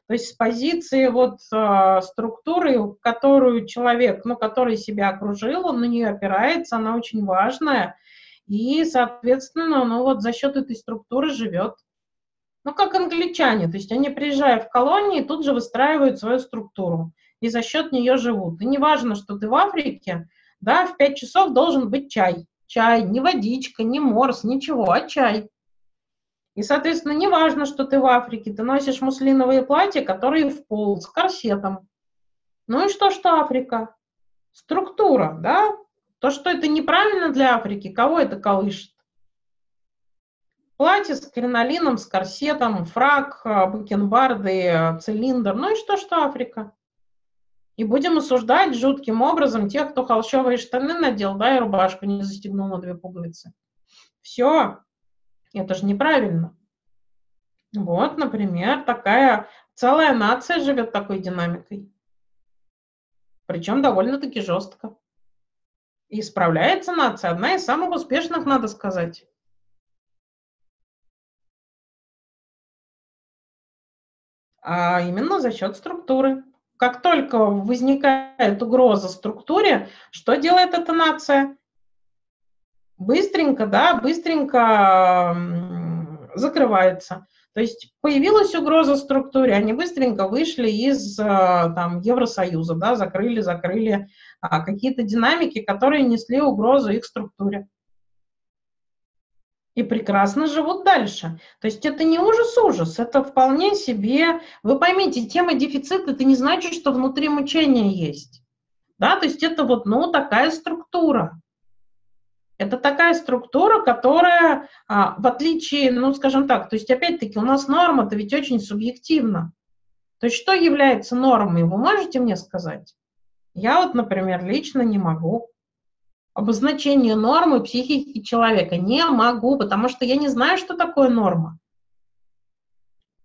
То есть с позиции вот а, структуры, которую человек, ну, который себя окружил, он на нее опирается, она очень важная – и, соответственно, ну вот за счет этой структуры живет. Ну, как англичане, то есть они, приезжая в колонии, тут же выстраивают свою структуру и за счет нее живут. И не важно, что ты в Африке, да, в 5 часов должен быть чай. Чай, не водичка, не морс, ничего, а чай. И, соответственно, не важно, что ты в Африке, ты носишь муслиновые платья, которые в пол, с корсетом. Ну и что, что Африка? Структура, да, то, что это неправильно для Африки, кого это колышет? Платье с кринолином, с корсетом, фраг, э, бакенбарды, э, цилиндр. Ну и что, что Африка? И будем осуждать жутким образом тех, кто холщовые штаны надел, да, и рубашку не застегнул на две пуговицы. Все. Это же неправильно. Вот, например, такая целая нация живет такой динамикой. Причем довольно-таки жестко. И справляется нация, одна из самых успешных, надо сказать. А именно за счет структуры. Как только возникает угроза структуре, что делает эта нация? Быстренько, да, быстренько закрывается. То есть появилась угроза структуре, они быстренько вышли из э, там, Евросоюза, да, закрыли, закрыли а, какие-то динамики, которые несли угрозу их структуре. И прекрасно живут дальше. То есть это не ужас-ужас, это вполне себе... Вы поймите, тема дефицита, это не значит, что внутри мучения есть. Да, то есть это вот, ну, такая структура. Это такая структура, которая, а, в отличие, ну, скажем так, то есть, опять-таки, у нас норма-то ведь очень субъективна. То есть, что является нормой, вы можете мне сказать? Я вот, например, лично не могу. Обозначение нормы психики человека не могу, потому что я не знаю, что такое норма.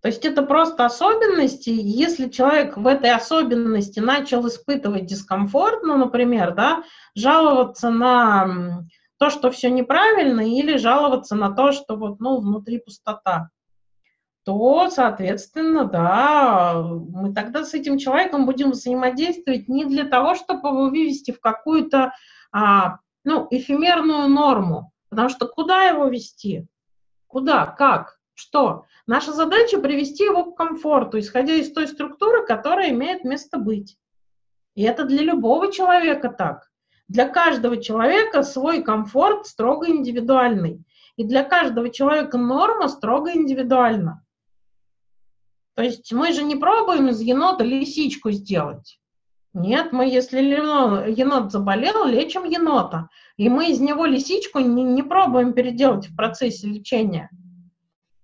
То есть это просто особенности. Если человек в этой особенности начал испытывать дискомфорт, ну, например, да, жаловаться на то, что все неправильно, или жаловаться на то, что вот, ну, внутри пустота, то, соответственно, да, мы тогда с этим человеком будем взаимодействовать не для того, чтобы его вывести в какую-то, а, ну, эфемерную норму, потому что куда его вести? Куда? Как? Что? Наша задача привести его к комфорту, исходя из той структуры, которая имеет место быть. И это для любого человека так. Для каждого человека свой комфорт строго индивидуальный. И для каждого человека норма строго индивидуальна. То есть мы же не пробуем из енота лисичку сделать. Нет, мы, если енот заболел, лечим енота. И мы из него лисичку не, не пробуем переделать в процессе лечения.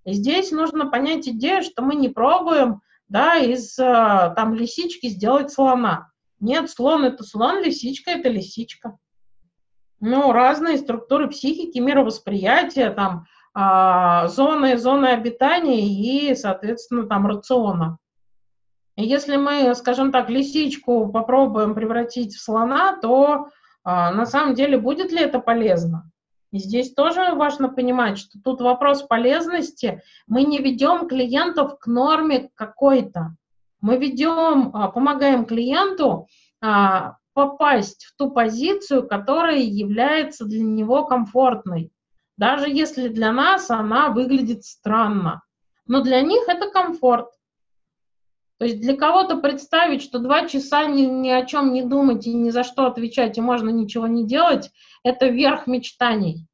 И здесь нужно понять идею, что мы не пробуем да, из э, там, лисички сделать слона. Нет, слон это слон, лисичка это лисичка. Ну, разные структуры психики, мировосприятия, там, а, зоны, зоны обитания и, соответственно, там рациона. Если мы, скажем так, лисичку попробуем превратить в слона, то а, на самом деле будет ли это полезно? И здесь тоже важно понимать, что тут вопрос полезности. Мы не ведем клиентов к норме какой-то. Мы ведем, а, помогаем клиенту а, попасть в ту позицию, которая является для него комфортной. Даже если для нас она выглядит странно. Но для них это комфорт. То есть для кого-то представить, что два часа ни, ни о чем не думать и ни за что отвечать, и можно ничего не делать, это верх мечтаний.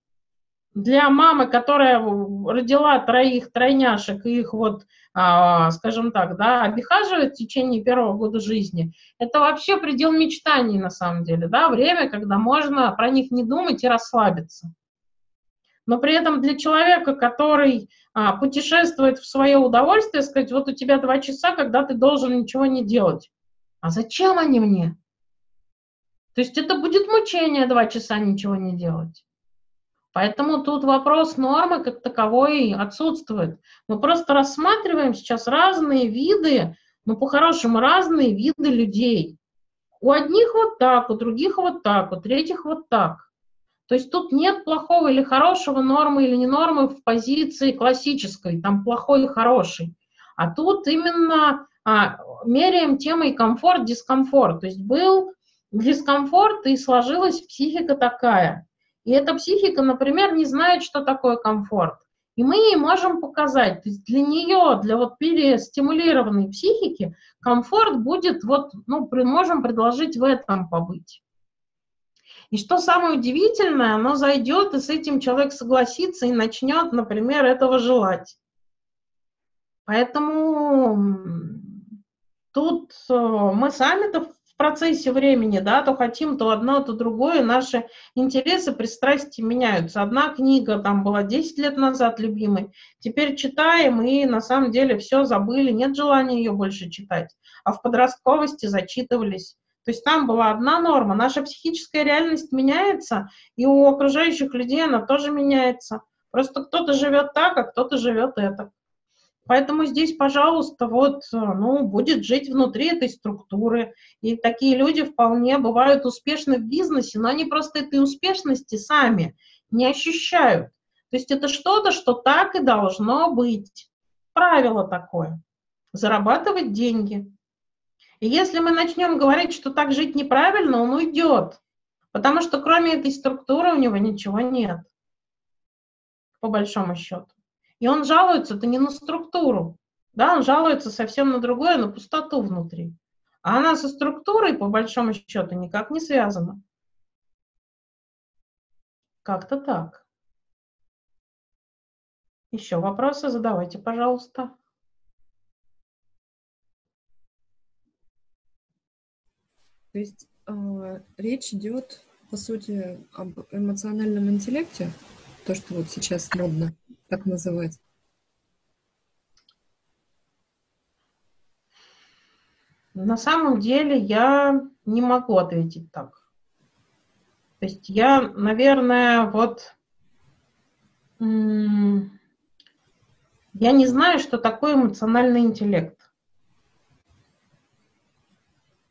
Для мамы, которая родила троих тройняшек и их вот а, скажем так, да, обихаживает в течение первого года жизни, это вообще предел мечтаний на самом деле, да, время, когда можно про них не думать и расслабиться. Но при этом для человека, который а, путешествует в свое удовольствие, сказать, вот у тебя два часа, когда ты должен ничего не делать. А зачем они мне? То есть это будет мучение два часа ничего не делать. Поэтому тут вопрос нормы как таковой отсутствует. Мы просто рассматриваем сейчас разные виды, ну, по-хорошему, разные виды людей. У одних вот так, у других вот так, у третьих вот так. То есть тут нет плохого или хорошего, нормы или не нормы в позиции классической, там плохой и хороший. А тут именно а, меряем темой комфорт, дискомфорт. То есть был дискомфорт и сложилась психика такая – и эта психика, например, не знает, что такое комфорт. И мы ей можем показать, то есть для нее, для вот перестимулированной психики, комфорт будет, вот, ну, можем предложить в этом побыть. И что самое удивительное, оно зайдет, и с этим человек согласится и начнет, например, этого желать. Поэтому тут э, мы сами-то процессе времени, да, то хотим то одно, то другое, наши интересы, пристрастия меняются. Одна книга там была 10 лет назад любимой, теперь читаем и на самом деле все забыли, нет желания ее больше читать, а в подростковости зачитывались. То есть там была одна норма, наша психическая реальность меняется, и у окружающих людей она тоже меняется. Просто кто-то живет так, а кто-то живет это. Поэтому здесь, пожалуйста, вот, э, ну, будет жить внутри этой структуры. И такие люди вполне бывают успешны в бизнесе, но они просто этой успешности сами не ощущают. То есть это что-то, что так и должно быть. Правило такое. Зарабатывать деньги. И если мы начнем говорить, что так жить неправильно, он уйдет. Потому что кроме этой структуры у него ничего нет. По большому счету. И он жалуется-то не на структуру, да, он жалуется совсем на другое, на пустоту внутри. А она со структурой, по большому счету, никак не связана. Как-то так. Еще вопросы задавайте, пожалуйста. То есть э, речь идет, по сути, об эмоциональном интеллекте, то, что вот сейчас модно так называть. На самом деле я не могу ответить так. То есть я, наверное, вот я не знаю, что такое эмоциональный интеллект.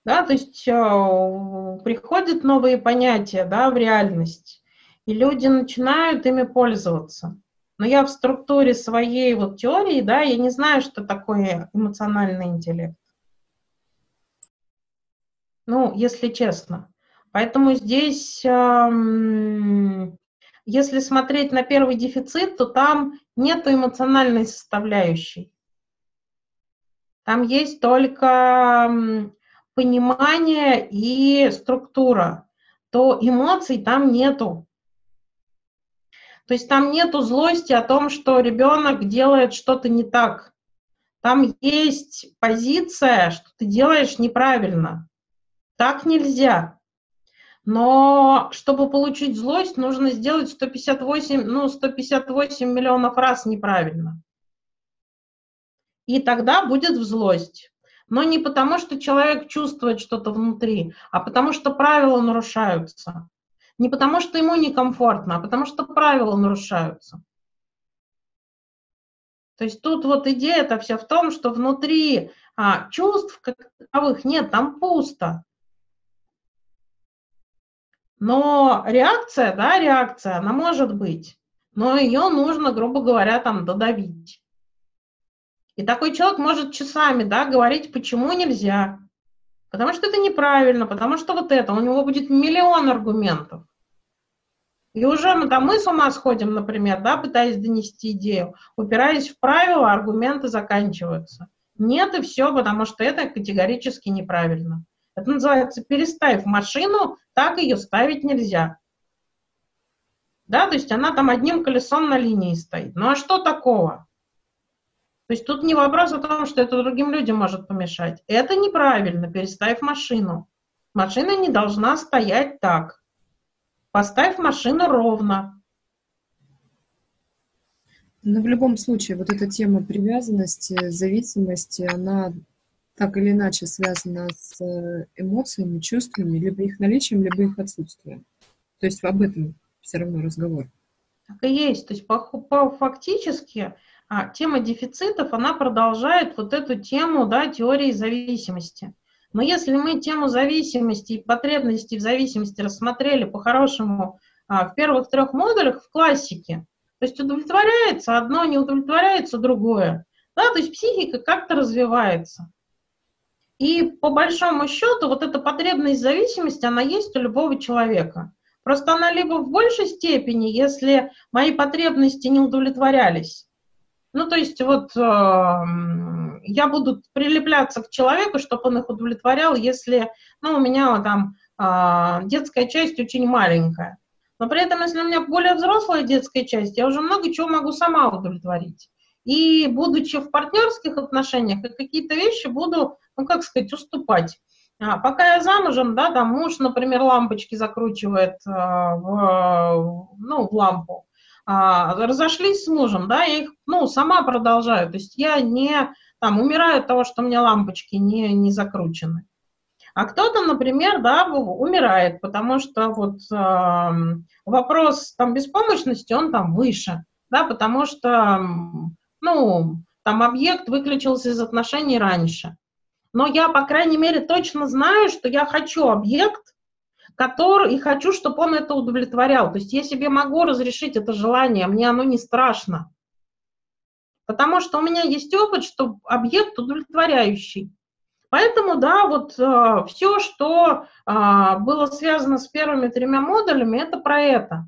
Да, то есть э, приходят новые понятия да, в реальность, и люди начинают ими пользоваться. Но я в структуре своей вот теории, да, я не знаю, что такое эмоциональный интеллект. Ну, если честно. Поэтому здесь, эм, если смотреть на первый дефицит, то там нет эмоциональной составляющей. Там есть только понимание и структура, то эмоций там нету. То есть там нету злости о том, что ребенок делает что-то не так. Там есть позиция, что ты делаешь неправильно. Так нельзя. Но чтобы получить злость, нужно сделать 158, ну, 158 миллионов раз неправильно. И тогда будет в злость но не потому, что человек чувствует что-то внутри, а потому что правила нарушаются. Не потому, что ему некомфортно, а потому что правила нарушаются. То есть тут вот идея-то вся в том, что внутри а, чувств как таковых нет, там пусто. Но реакция, да, реакция, она может быть, но ее нужно, грубо говоря, там додавить. И такой человек может часами да, говорить, почему нельзя. Потому что это неправильно, потому что вот это. У него будет миллион аргументов. И уже мы, там, мы с ума сходим, например, да, пытаясь донести идею. Упираясь в правила, аргументы заканчиваются. Нет и все, потому что это категорически неправильно. Это называется переставив машину, так ее ставить нельзя. Да, то есть она там одним колесом на линии стоит. Ну а что такого? То есть тут не вопрос о том, что это другим людям может помешать. Это неправильно, переставь машину. Машина не должна стоять так. Поставь машину ровно. Но в любом случае, вот эта тема привязанности, зависимости, она так или иначе связана с э, эмоциями, чувствами, либо их наличием, либо их отсутствием. То есть об этом все равно разговор. Так и есть. То есть по, по, фактически а, тема дефицитов, она продолжает вот эту тему да, теории зависимости. Но если мы тему зависимости и потребностей в зависимости рассмотрели по-хорошему а, в первых трех модулях в классике, то есть удовлетворяется одно, не удовлетворяется другое, да, то есть психика как-то развивается. И по большому счету вот эта потребность зависимости, она есть у любого человека. Просто она либо в большей степени, если мои потребности не удовлетворялись, ну, то есть вот э, я буду прилепляться к человеку, чтобы он их удовлетворял, если, ну, у меня там э, детская часть очень маленькая. Но при этом, если у меня более взрослая детская часть, я уже много чего могу сама удовлетворить. И будучи в партнерских отношениях, я какие-то вещи буду, ну, как сказать, уступать. А, пока я замужем, да, там муж, например, лампочки закручивает э, в, ну, в лампу, а, разошлись с мужем, да, я их, ну, сама продолжаю, то есть я не, там, умираю от того, что у меня лампочки не, не закручены. А кто-то, например, да, умирает, потому что вот э, вопрос там беспомощности, он там выше, да, потому что, ну, там объект выключился из отношений раньше. Но я, по крайней мере, точно знаю, что я хочу объект, который, и хочу, чтобы он это удовлетворял. То есть я себе могу разрешить это желание, мне оно не страшно. Потому что у меня есть опыт, что объект удовлетворяющий. Поэтому, да, вот э, все, что э, было связано с первыми тремя модулями, это про это.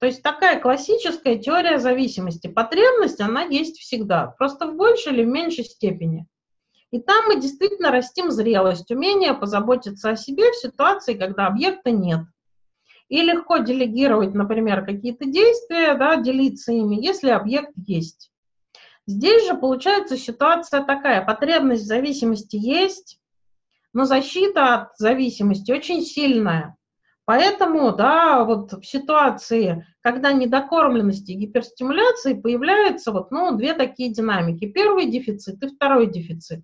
То есть такая классическая теория зависимости. Потребность, она есть всегда, просто в большей или в меньшей степени. И там мы действительно растим зрелость, умение позаботиться о себе в ситуации, когда объекта нет. И легко делегировать, например, какие-то действия, да, делиться ими, если объект есть. Здесь же получается ситуация такая, потребность зависимости есть, но защита от зависимости очень сильная. Поэтому, да, вот в ситуации, когда недокормленности и гиперстимуляции появляются вот, ну, две такие динамики. Первый дефицит и второй дефицит.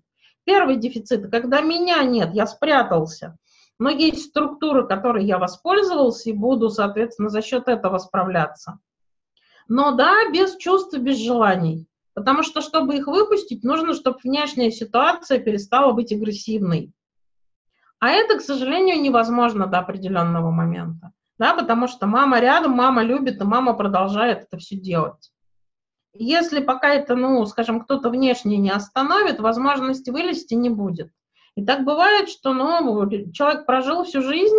Первый дефицит, когда меня нет, я спрятался. Но есть структуры, которой я воспользовался и буду, соответственно, за счет этого справляться. Но да, без чувств без желаний. Потому что, чтобы их выпустить, нужно, чтобы внешняя ситуация перестала быть агрессивной. А это, к сожалению, невозможно до определенного момента. Да, потому что мама рядом, мама любит, и мама продолжает это все делать. Если пока это, ну, скажем, кто-то внешне не остановит, возможности вылезти не будет. И так бывает, что ну, человек прожил всю жизнь,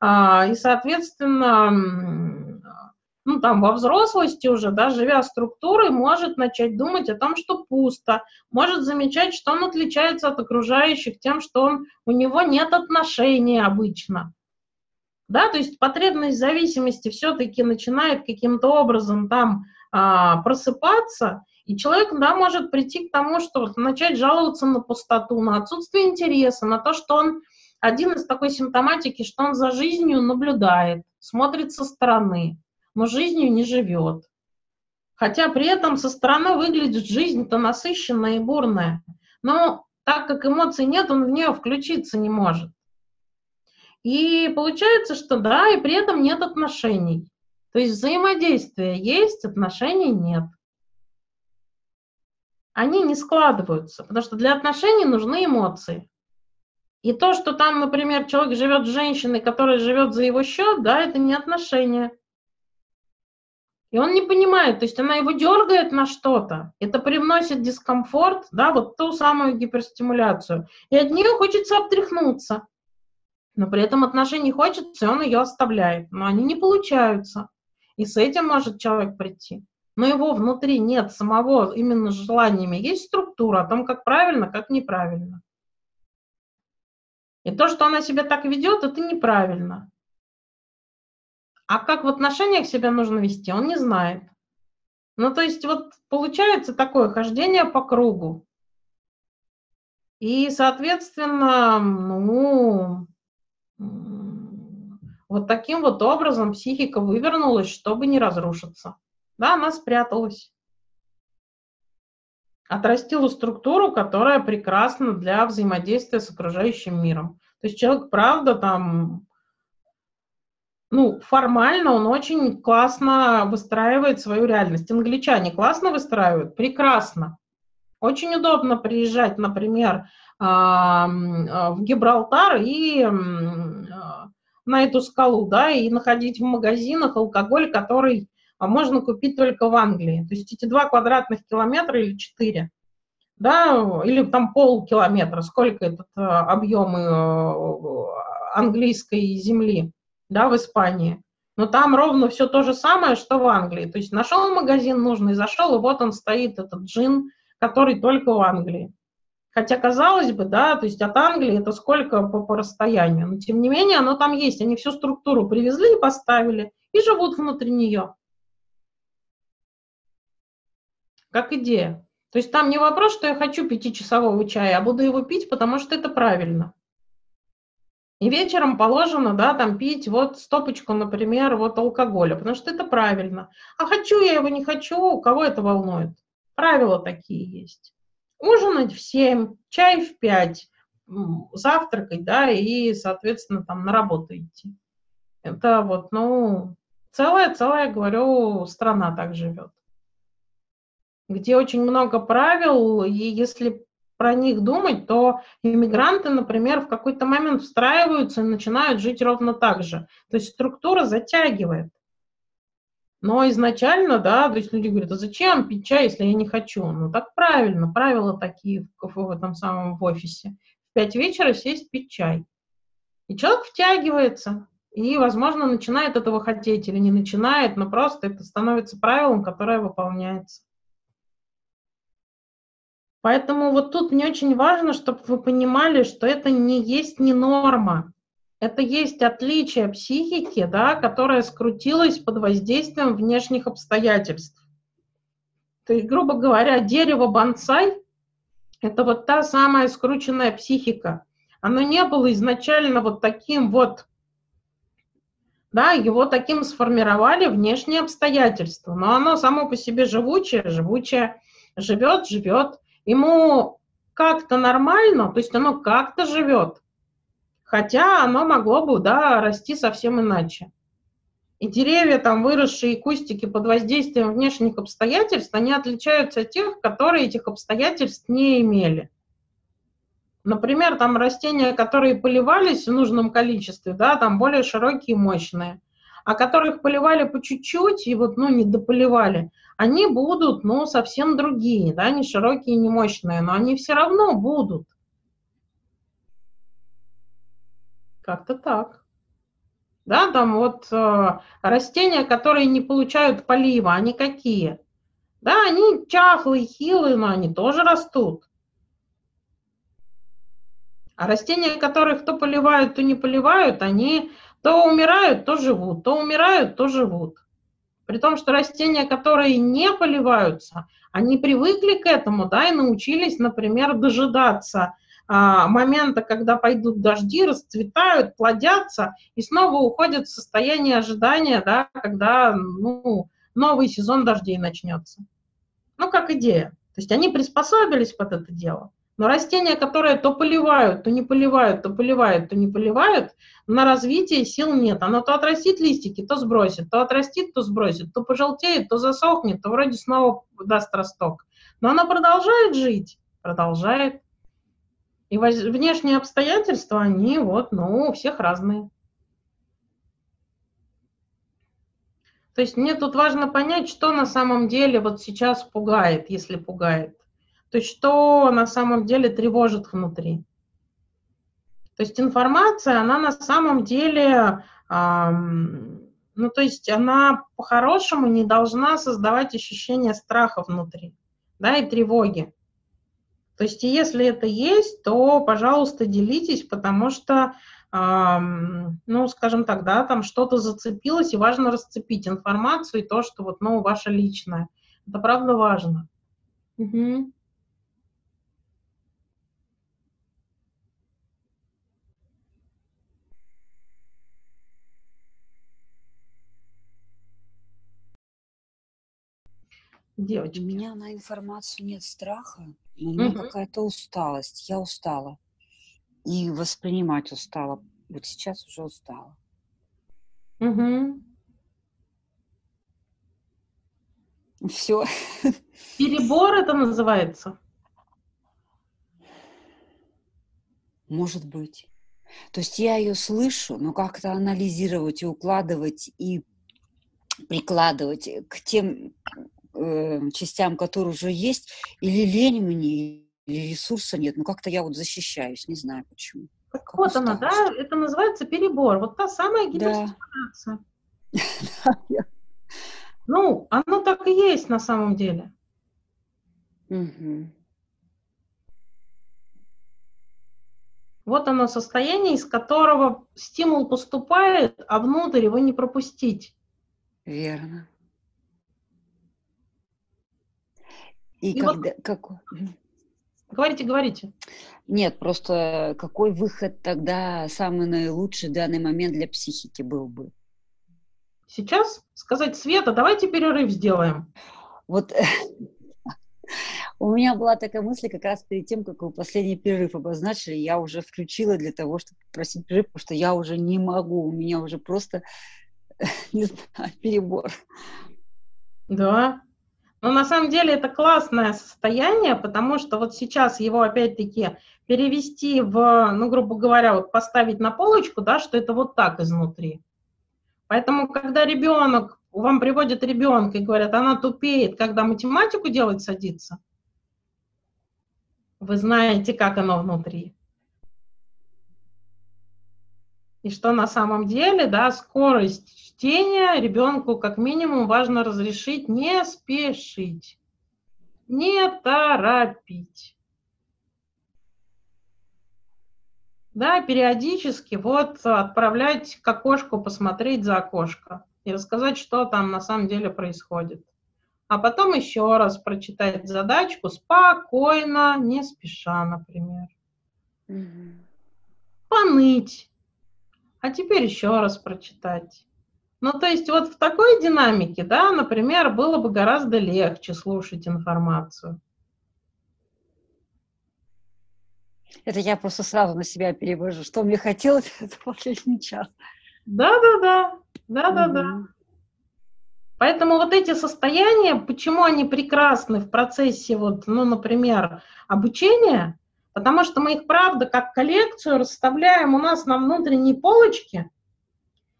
а, и, соответственно, ну, там, во взрослости уже, да, живя структурой, может начать думать о том, что пусто, может замечать, что он отличается от окружающих тем, что он, у него нет отношений обычно. Да, то есть потребность зависимости все-таки начинает каким-то образом там а, просыпаться, и человек, да, может прийти к тому, что вот начать жаловаться на пустоту, на отсутствие интереса, на то, что он один из такой симптоматики, что он за жизнью наблюдает, смотрит со стороны, но жизнью не живет. Хотя при этом со стороны выглядит жизнь-то насыщенная и бурная. Но так как эмоций нет, он в нее включиться не может. И получается, что да, и при этом нет отношений. То есть взаимодействие есть, отношений нет. Они не складываются, потому что для отношений нужны эмоции. И то, что там, например, человек живет с женщиной, которая живет за его счет, да, это не отношения. И он не понимает, то есть она его дергает на что-то, это привносит дискомфорт, да, вот ту самую гиперстимуляцию. И от нее хочется обтряхнуться. Но при этом отношений хочется, и он ее оставляет. Но они не получаются. И с этим может человек прийти. Но его внутри нет самого именно желаниями. Есть структура о том, как правильно, как неправильно. И то, что она себя так ведет, это неправильно. А как в отношениях себя нужно вести, он не знает. Ну, то есть вот получается такое хождение по кругу. И, соответственно, ну, вот таким вот образом психика вывернулась, чтобы не разрушиться. Да, она спряталась. Отрастила структуру, которая прекрасна для взаимодействия с окружающим миром. То есть человек, правда, там ну, формально он очень классно выстраивает свою реальность. Англичане классно выстраивают? Прекрасно. Очень удобно приезжать, например, в Гибралтар и на эту скалу, да, и находить в магазинах алкоголь, который можно купить только в Англии. То есть эти два квадратных километра или четыре, да, или там полкилометра, сколько этот объем э, английской земли да, в Испании. Но там ровно все то же самое, что в Англии. То есть нашел магазин нужный, зашел, и вот он стоит, этот джин, который только в Англии. Хотя, казалось бы, да, то есть от Англии это сколько по, по расстоянию. Но тем не менее, оно там есть. Они всю структуру привезли и поставили, и живут внутри нее. Как идея. То есть там не вопрос, что я хочу пятичасового чая, а буду его пить, потому что это правильно. И вечером положено, да, там пить вот стопочку, например, вот алкоголя, потому что это правильно. А хочу я его, не хочу, кого это волнует? Правила такие есть. Ужинать в 7, чай в 5, завтракать, да, и, соответственно, там на работу идти. Это вот, ну, целая-целая, говорю, страна так живет. Где очень много правил, и если про них думать, то иммигранты, например, в какой-то момент встраиваются и начинают жить ровно так же. То есть структура затягивает. Но изначально, да, то есть люди говорят, а зачем пить чай, если я не хочу? Ну так правильно, правила такие в, в этом самом в офисе. В пять вечера сесть пить чай. И человек втягивается. И, возможно, начинает этого хотеть или не начинает, но просто это становится правилом, которое выполняется. Поэтому вот тут мне очень важно, чтобы вы понимали, что это не есть не норма. Это есть отличие психики, да, которая скрутилась под воздействием внешних обстоятельств. То есть, грубо говоря, дерево бонсай – это вот та самая скрученная психика. Оно не было изначально вот таким вот, да, его таким сформировали внешние обстоятельства, но оно само по себе живучее, живучее, живет, живет, ему как-то нормально, то есть оно как-то живет, хотя оно могло бы, да, расти совсем иначе. И деревья, там выросшие кустики под воздействием внешних обстоятельств, они отличаются от тех, которые этих обстоятельств не имели. Например, там растения, которые поливались в нужном количестве, да, там более широкие и мощные, а которых поливали по чуть-чуть и вот, ну, не дополивали, они будут, ну, совсем другие, да, не широкие, не мощные, но они все равно будут. Как-то так. Да, там вот э, растения, которые не получают полива, они какие? Да, они чахлые, хилые, но они тоже растут. А растения, которых то поливают, то не поливают, они то умирают, то живут, то умирают, то живут. При том, что растения, которые не поливаются, они привыкли к этому, да, и научились, например, дожидаться момента, когда пойдут дожди, расцветают, плодятся и снова уходят в состояние ожидания, да, когда ну, новый сезон дождей начнется. Ну, как идея. То есть они приспособились под это дело. Но растения, которые то поливают, то не поливают, то поливают, то не поливают, на развитие сил нет. Оно то отрастит листики, то сбросит, то отрастит, то сбросит, то пожелтеет, то засохнет, то вроде снова даст росток. Но оно продолжает жить, продолжает. И внешние обстоятельства, они вот, ну, у всех разные. То есть мне тут важно понять, что на самом деле вот сейчас пугает, если пугает. То есть что на самом деле тревожит внутри. То есть информация, она на самом деле, эм, ну то есть она по-хорошему не должна создавать ощущение страха внутри, да, и тревоги. То есть если это есть, то, пожалуйста, делитесь, потому что, эм, ну, скажем так, да, там что-то зацепилось, и важно расцепить информацию и то, что вот, ну, ваше личное. Это правда важно. Угу. девочки? У меня на информацию нет страха, у меня угу. какая-то усталость. Я устала. И воспринимать устала. Вот сейчас уже устала. Угу. Все. Перебор это называется? Может быть. То есть я ее слышу, но как-то анализировать и укладывать и прикладывать к тем э, частям, которые уже есть, или лень мне, или ресурса нет. Ну, как-то я вот защищаюсь, не знаю почему. Так как вот она, да, это называется перебор. Вот та самая гиперстимуляция. Да. Ну, оно так и есть на самом деле. Угу. Вот оно состояние, из которого стимул поступает, а внутрь его не пропустить. Верно. И, И когда, вот... как... Говорите, говорите. Нет, просто какой выход тогда самый наилучший в данный момент для психики был бы? Сейчас сказать, Света, давайте перерыв сделаем. Вот у меня была такая мысль как раз перед тем, как вы последний перерыв обозначили, я уже включила для того, чтобы попросить перерыв, потому что я уже не могу, у меня уже просто, не знаю, перебор. Да, но на самом деле это классное состояние, потому что вот сейчас его опять-таки перевести в, ну, грубо говоря, вот поставить на полочку, да, что это вот так изнутри. Поэтому, когда ребенок, вам приводят ребенка и говорят, она тупеет, когда математику делать садится, вы знаете, как оно внутри. И что на самом деле, да, скорость чтения ребенку как минимум важно разрешить не спешить, не торопить. Да, периодически вот отправлять к окошку, посмотреть за окошко и рассказать, что там на самом деле происходит. А потом еще раз прочитать задачку спокойно, не спеша, например. Угу. Поныть. А теперь еще раз прочитать. Ну, то есть вот в такой динамике, да, например, было бы гораздо легче слушать информацию. Это я просто сразу на себя перевожу. Что мне хотелось, это последний час. Да-да-да, да-да-да. Поэтому вот эти состояния, почему они прекрасны в процессе, вот, ну, например, обучения, потому что мы их, правда, как коллекцию расставляем у нас на внутренней полочке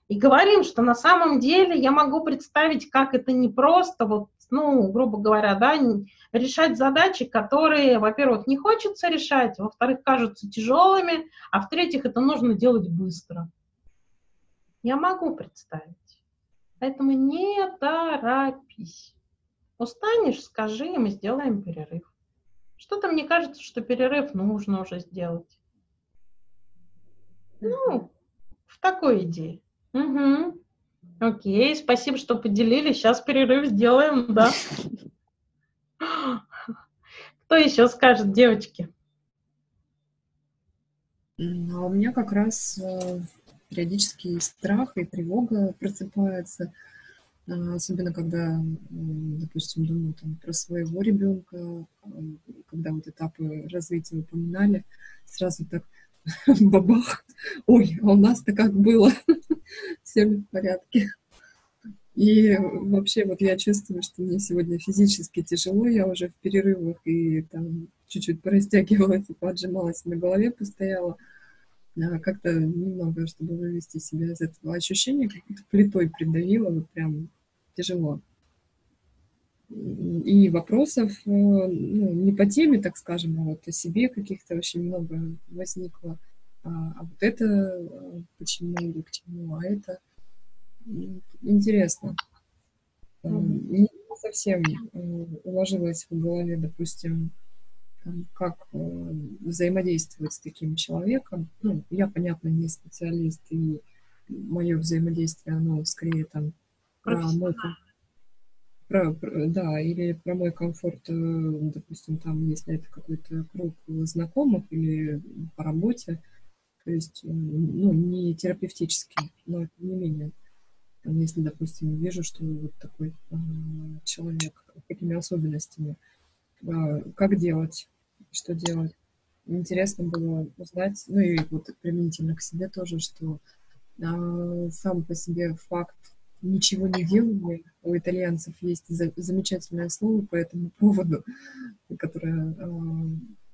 и говорим, что на самом деле я могу представить, как это не просто, вот, ну, грубо говоря, да, решать задачи, которые, во-первых, не хочется решать, во-вторых, кажутся тяжелыми, а в-третьих, это нужно делать быстро. Я могу представить. Поэтому не торопись. Устанешь, скажи, и мы сделаем перерыв. Что-то мне кажется, что перерыв нужно уже сделать. Ну, в такой идее. Угу. Окей, спасибо, что поделились. Сейчас перерыв сделаем, да. Кто еще скажет, девочки? А у меня как раз э, периодически страх и тревога просыпается, а, особенно когда, допустим, думаю там, про своего ребенка, а, когда вот этапы развития упоминали, сразу так бабах, ой, а у нас-то как было, все в порядке. И вообще вот я чувствую, что мне сегодня физически тяжело, я уже в перерывах и там чуть-чуть порастягивалась и поджималась на голове постояла. Как-то немного, чтобы вывести себя из этого ощущения, как-то плитой придавило, вот прям тяжело. И вопросов э, ну, не по теме, так скажем, а вот о себе каких-то очень много возникло. А, а вот это э, почему или к чему, а это интересно. Mm-hmm. Не совсем уложилось в голове, допустим, как э, взаимодействовать с таким человеком. Ну, я, понятно, не специалист, и мое взаимодействие, оно скорее там про мой про, про, да, или про мой комфорт, э, допустим, там, если это какой-то круг знакомых или по работе, то есть, э, ну, не терапевтический, но тем не менее, там, если, допустим, вижу, что вот такой э, человек с такими особенностями, как делать, что делать. Интересно было узнать, ну и вот применительно к себе тоже, что а, сам по себе факт ничего не делания. У итальянцев есть за, замечательное слово по этому поводу, которое а,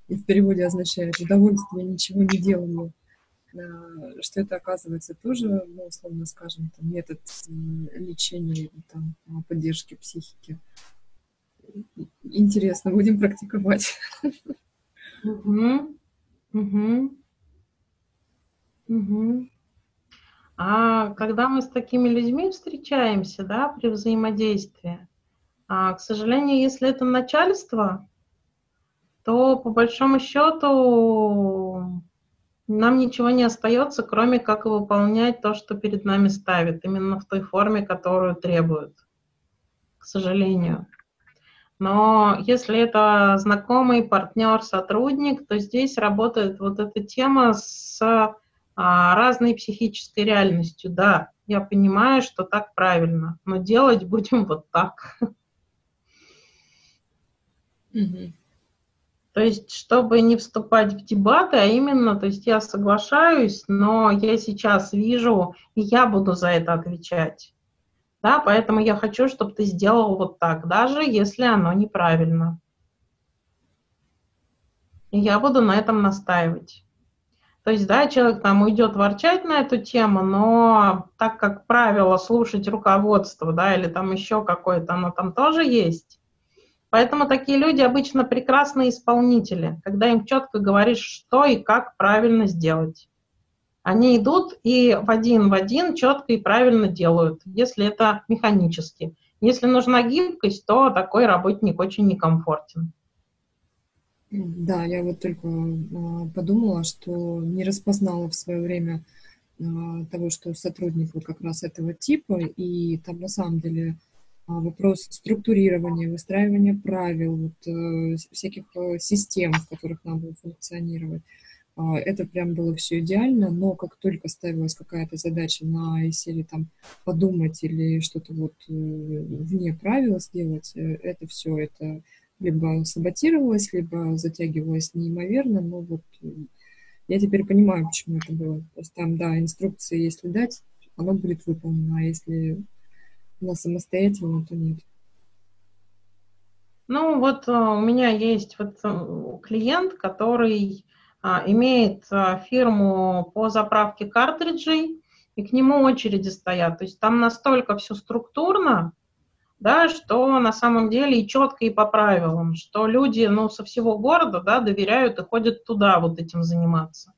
в переводе означает удовольствие ничего не делания. А, что это оказывается тоже, ну, условно скажем, там, метод лечения там, поддержки психики интересно, будем практиковать. Угу. Угу. Угу. А когда мы с такими людьми встречаемся, да, при взаимодействии, а, к сожалению, если это начальство, то по большому счету нам ничего не остается, кроме как выполнять то, что перед нами ставят, именно в той форме, которую требуют, к сожалению. Но если это знакомый, партнер, сотрудник, то здесь работает вот эта тема с а, разной психической реальностью. Да, я понимаю, что так правильно, но делать будем вот так. То есть, чтобы не вступать в дебаты, а именно, то есть я соглашаюсь, но я сейчас вижу, и я буду за это отвечать. Да, поэтому я хочу, чтобы ты сделал вот так, даже если оно неправильно. И я буду на этом настаивать. То есть, да, человек там уйдет ворчать на эту тему, но так как правило слушать руководство, да, или там еще какое-то, оно там тоже есть. Поэтому такие люди обычно прекрасные исполнители, когда им четко говоришь, что и как правильно сделать. Они идут и в один в один четко и правильно делают, если это механически. Если нужна гибкость, то такой работник очень некомфортен. Да, я вот только а, подумала, что не распознала в свое время а, того, что сотрудник вот как раз этого типа, и там на самом деле а, вопрос структурирования, выстраивания правил, вот, э, всяких э, систем, в которых надо функционировать. Это прям было все идеально, но как только ставилась какая-то задача на серии там подумать или что-то вот э, вне правил сделать, это все, это либо саботировалось, либо затягивалось неимоверно, но вот э, я теперь понимаю, почему это было. То есть там, да, инструкции, если дать, оно будет выполнено, а если она самостоятельно, то нет. Ну, вот э, у меня есть вот э, клиент, который а, имеет а, фирму по заправке картриджей, и к нему очереди стоят. То есть там настолько все структурно, да, что на самом деле и четко, и по правилам, что люди ну, со всего города да, доверяют и ходят туда вот этим заниматься.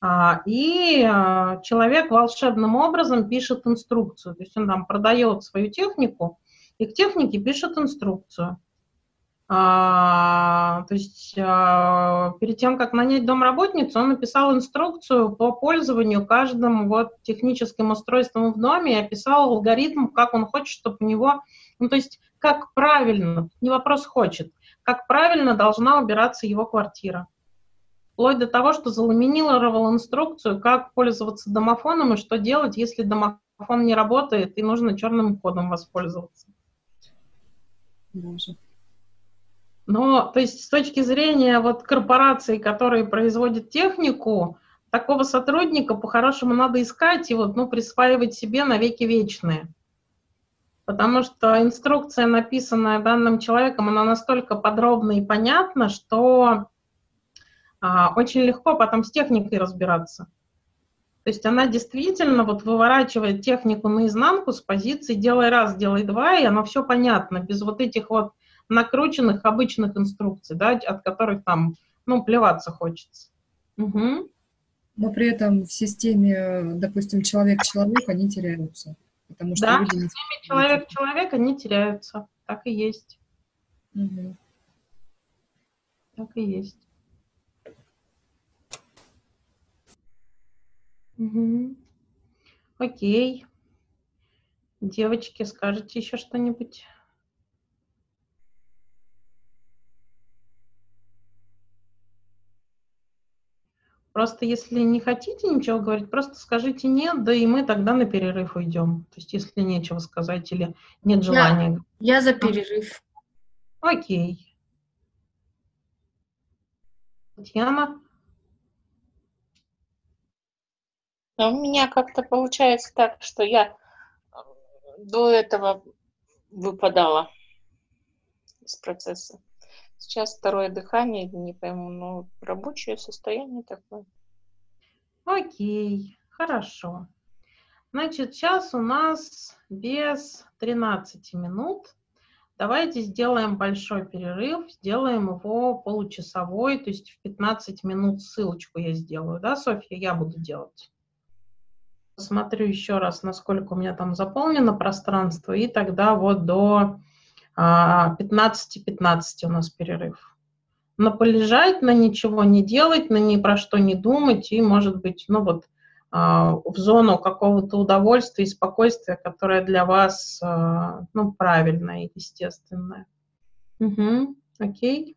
А, и а, человек волшебным образом пишет инструкцию, то есть он там продает свою технику, и к технике пишет инструкцию. А, то есть а, перед тем, как нанять домработницу, он написал инструкцию по пользованию каждым вот техническим устройством в доме и описал алгоритм, как он хочет, чтобы у него, ну то есть как правильно, не вопрос хочет, как правильно должна убираться его квартира. Вплоть до того, что заламинировал инструкцию, как пользоваться домофоном и что делать, если домофон не работает и нужно черным кодом воспользоваться. Боже. Но, то есть, с точки зрения вот корпораций, которые производят технику, такого сотрудника по-хорошему надо искать и вот, ну, присваивать себе навеки вечные. Потому что инструкция, написанная данным человеком, она настолько подробна и понятна, что а, очень легко потом с техникой разбираться. То есть она действительно вот выворачивает технику наизнанку с позиции «делай раз, делай два», и оно все понятно, без вот этих вот накрученных обычных инструкций, да, от которых там, ну, плеваться хочется. Угу. Но при этом в системе, допустим, человек-человек, они теряются. Потому что да, люди в системе человек-человек, они теряются. Так и есть. Угу. Так и есть. Угу. Окей. Девочки, скажете еще что-нибудь? Просто если не хотите ничего говорить, просто скажите нет, да и мы тогда на перерыв уйдем. То есть если нечего сказать или нет желания. Я, я за перерыв. Окей. Татьяна? У меня как-то получается так, что я э, до этого выпадала из процесса. Сейчас второе дыхание, не пойму, но рабочее состояние такое. Окей, хорошо. Значит, сейчас у нас без 13 минут. Давайте сделаем большой перерыв, сделаем его получасовой, то есть в 15 минут ссылочку я сделаю, да, Софья, я буду делать. Смотрю еще раз, насколько у меня там заполнено пространство, и тогда вот до 15-15 у нас перерыв. На полежать, на ничего не делать, на ни про что не думать и, может быть, ну вот а, в зону какого-то удовольствия и спокойствия, которое для вас а, ну, правильное и естественное. Угу, окей.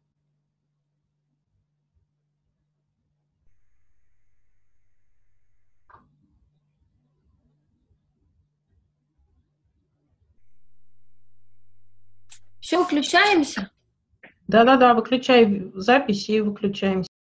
Все, включаемся? Да-да-да, выключай запись и выключаемся.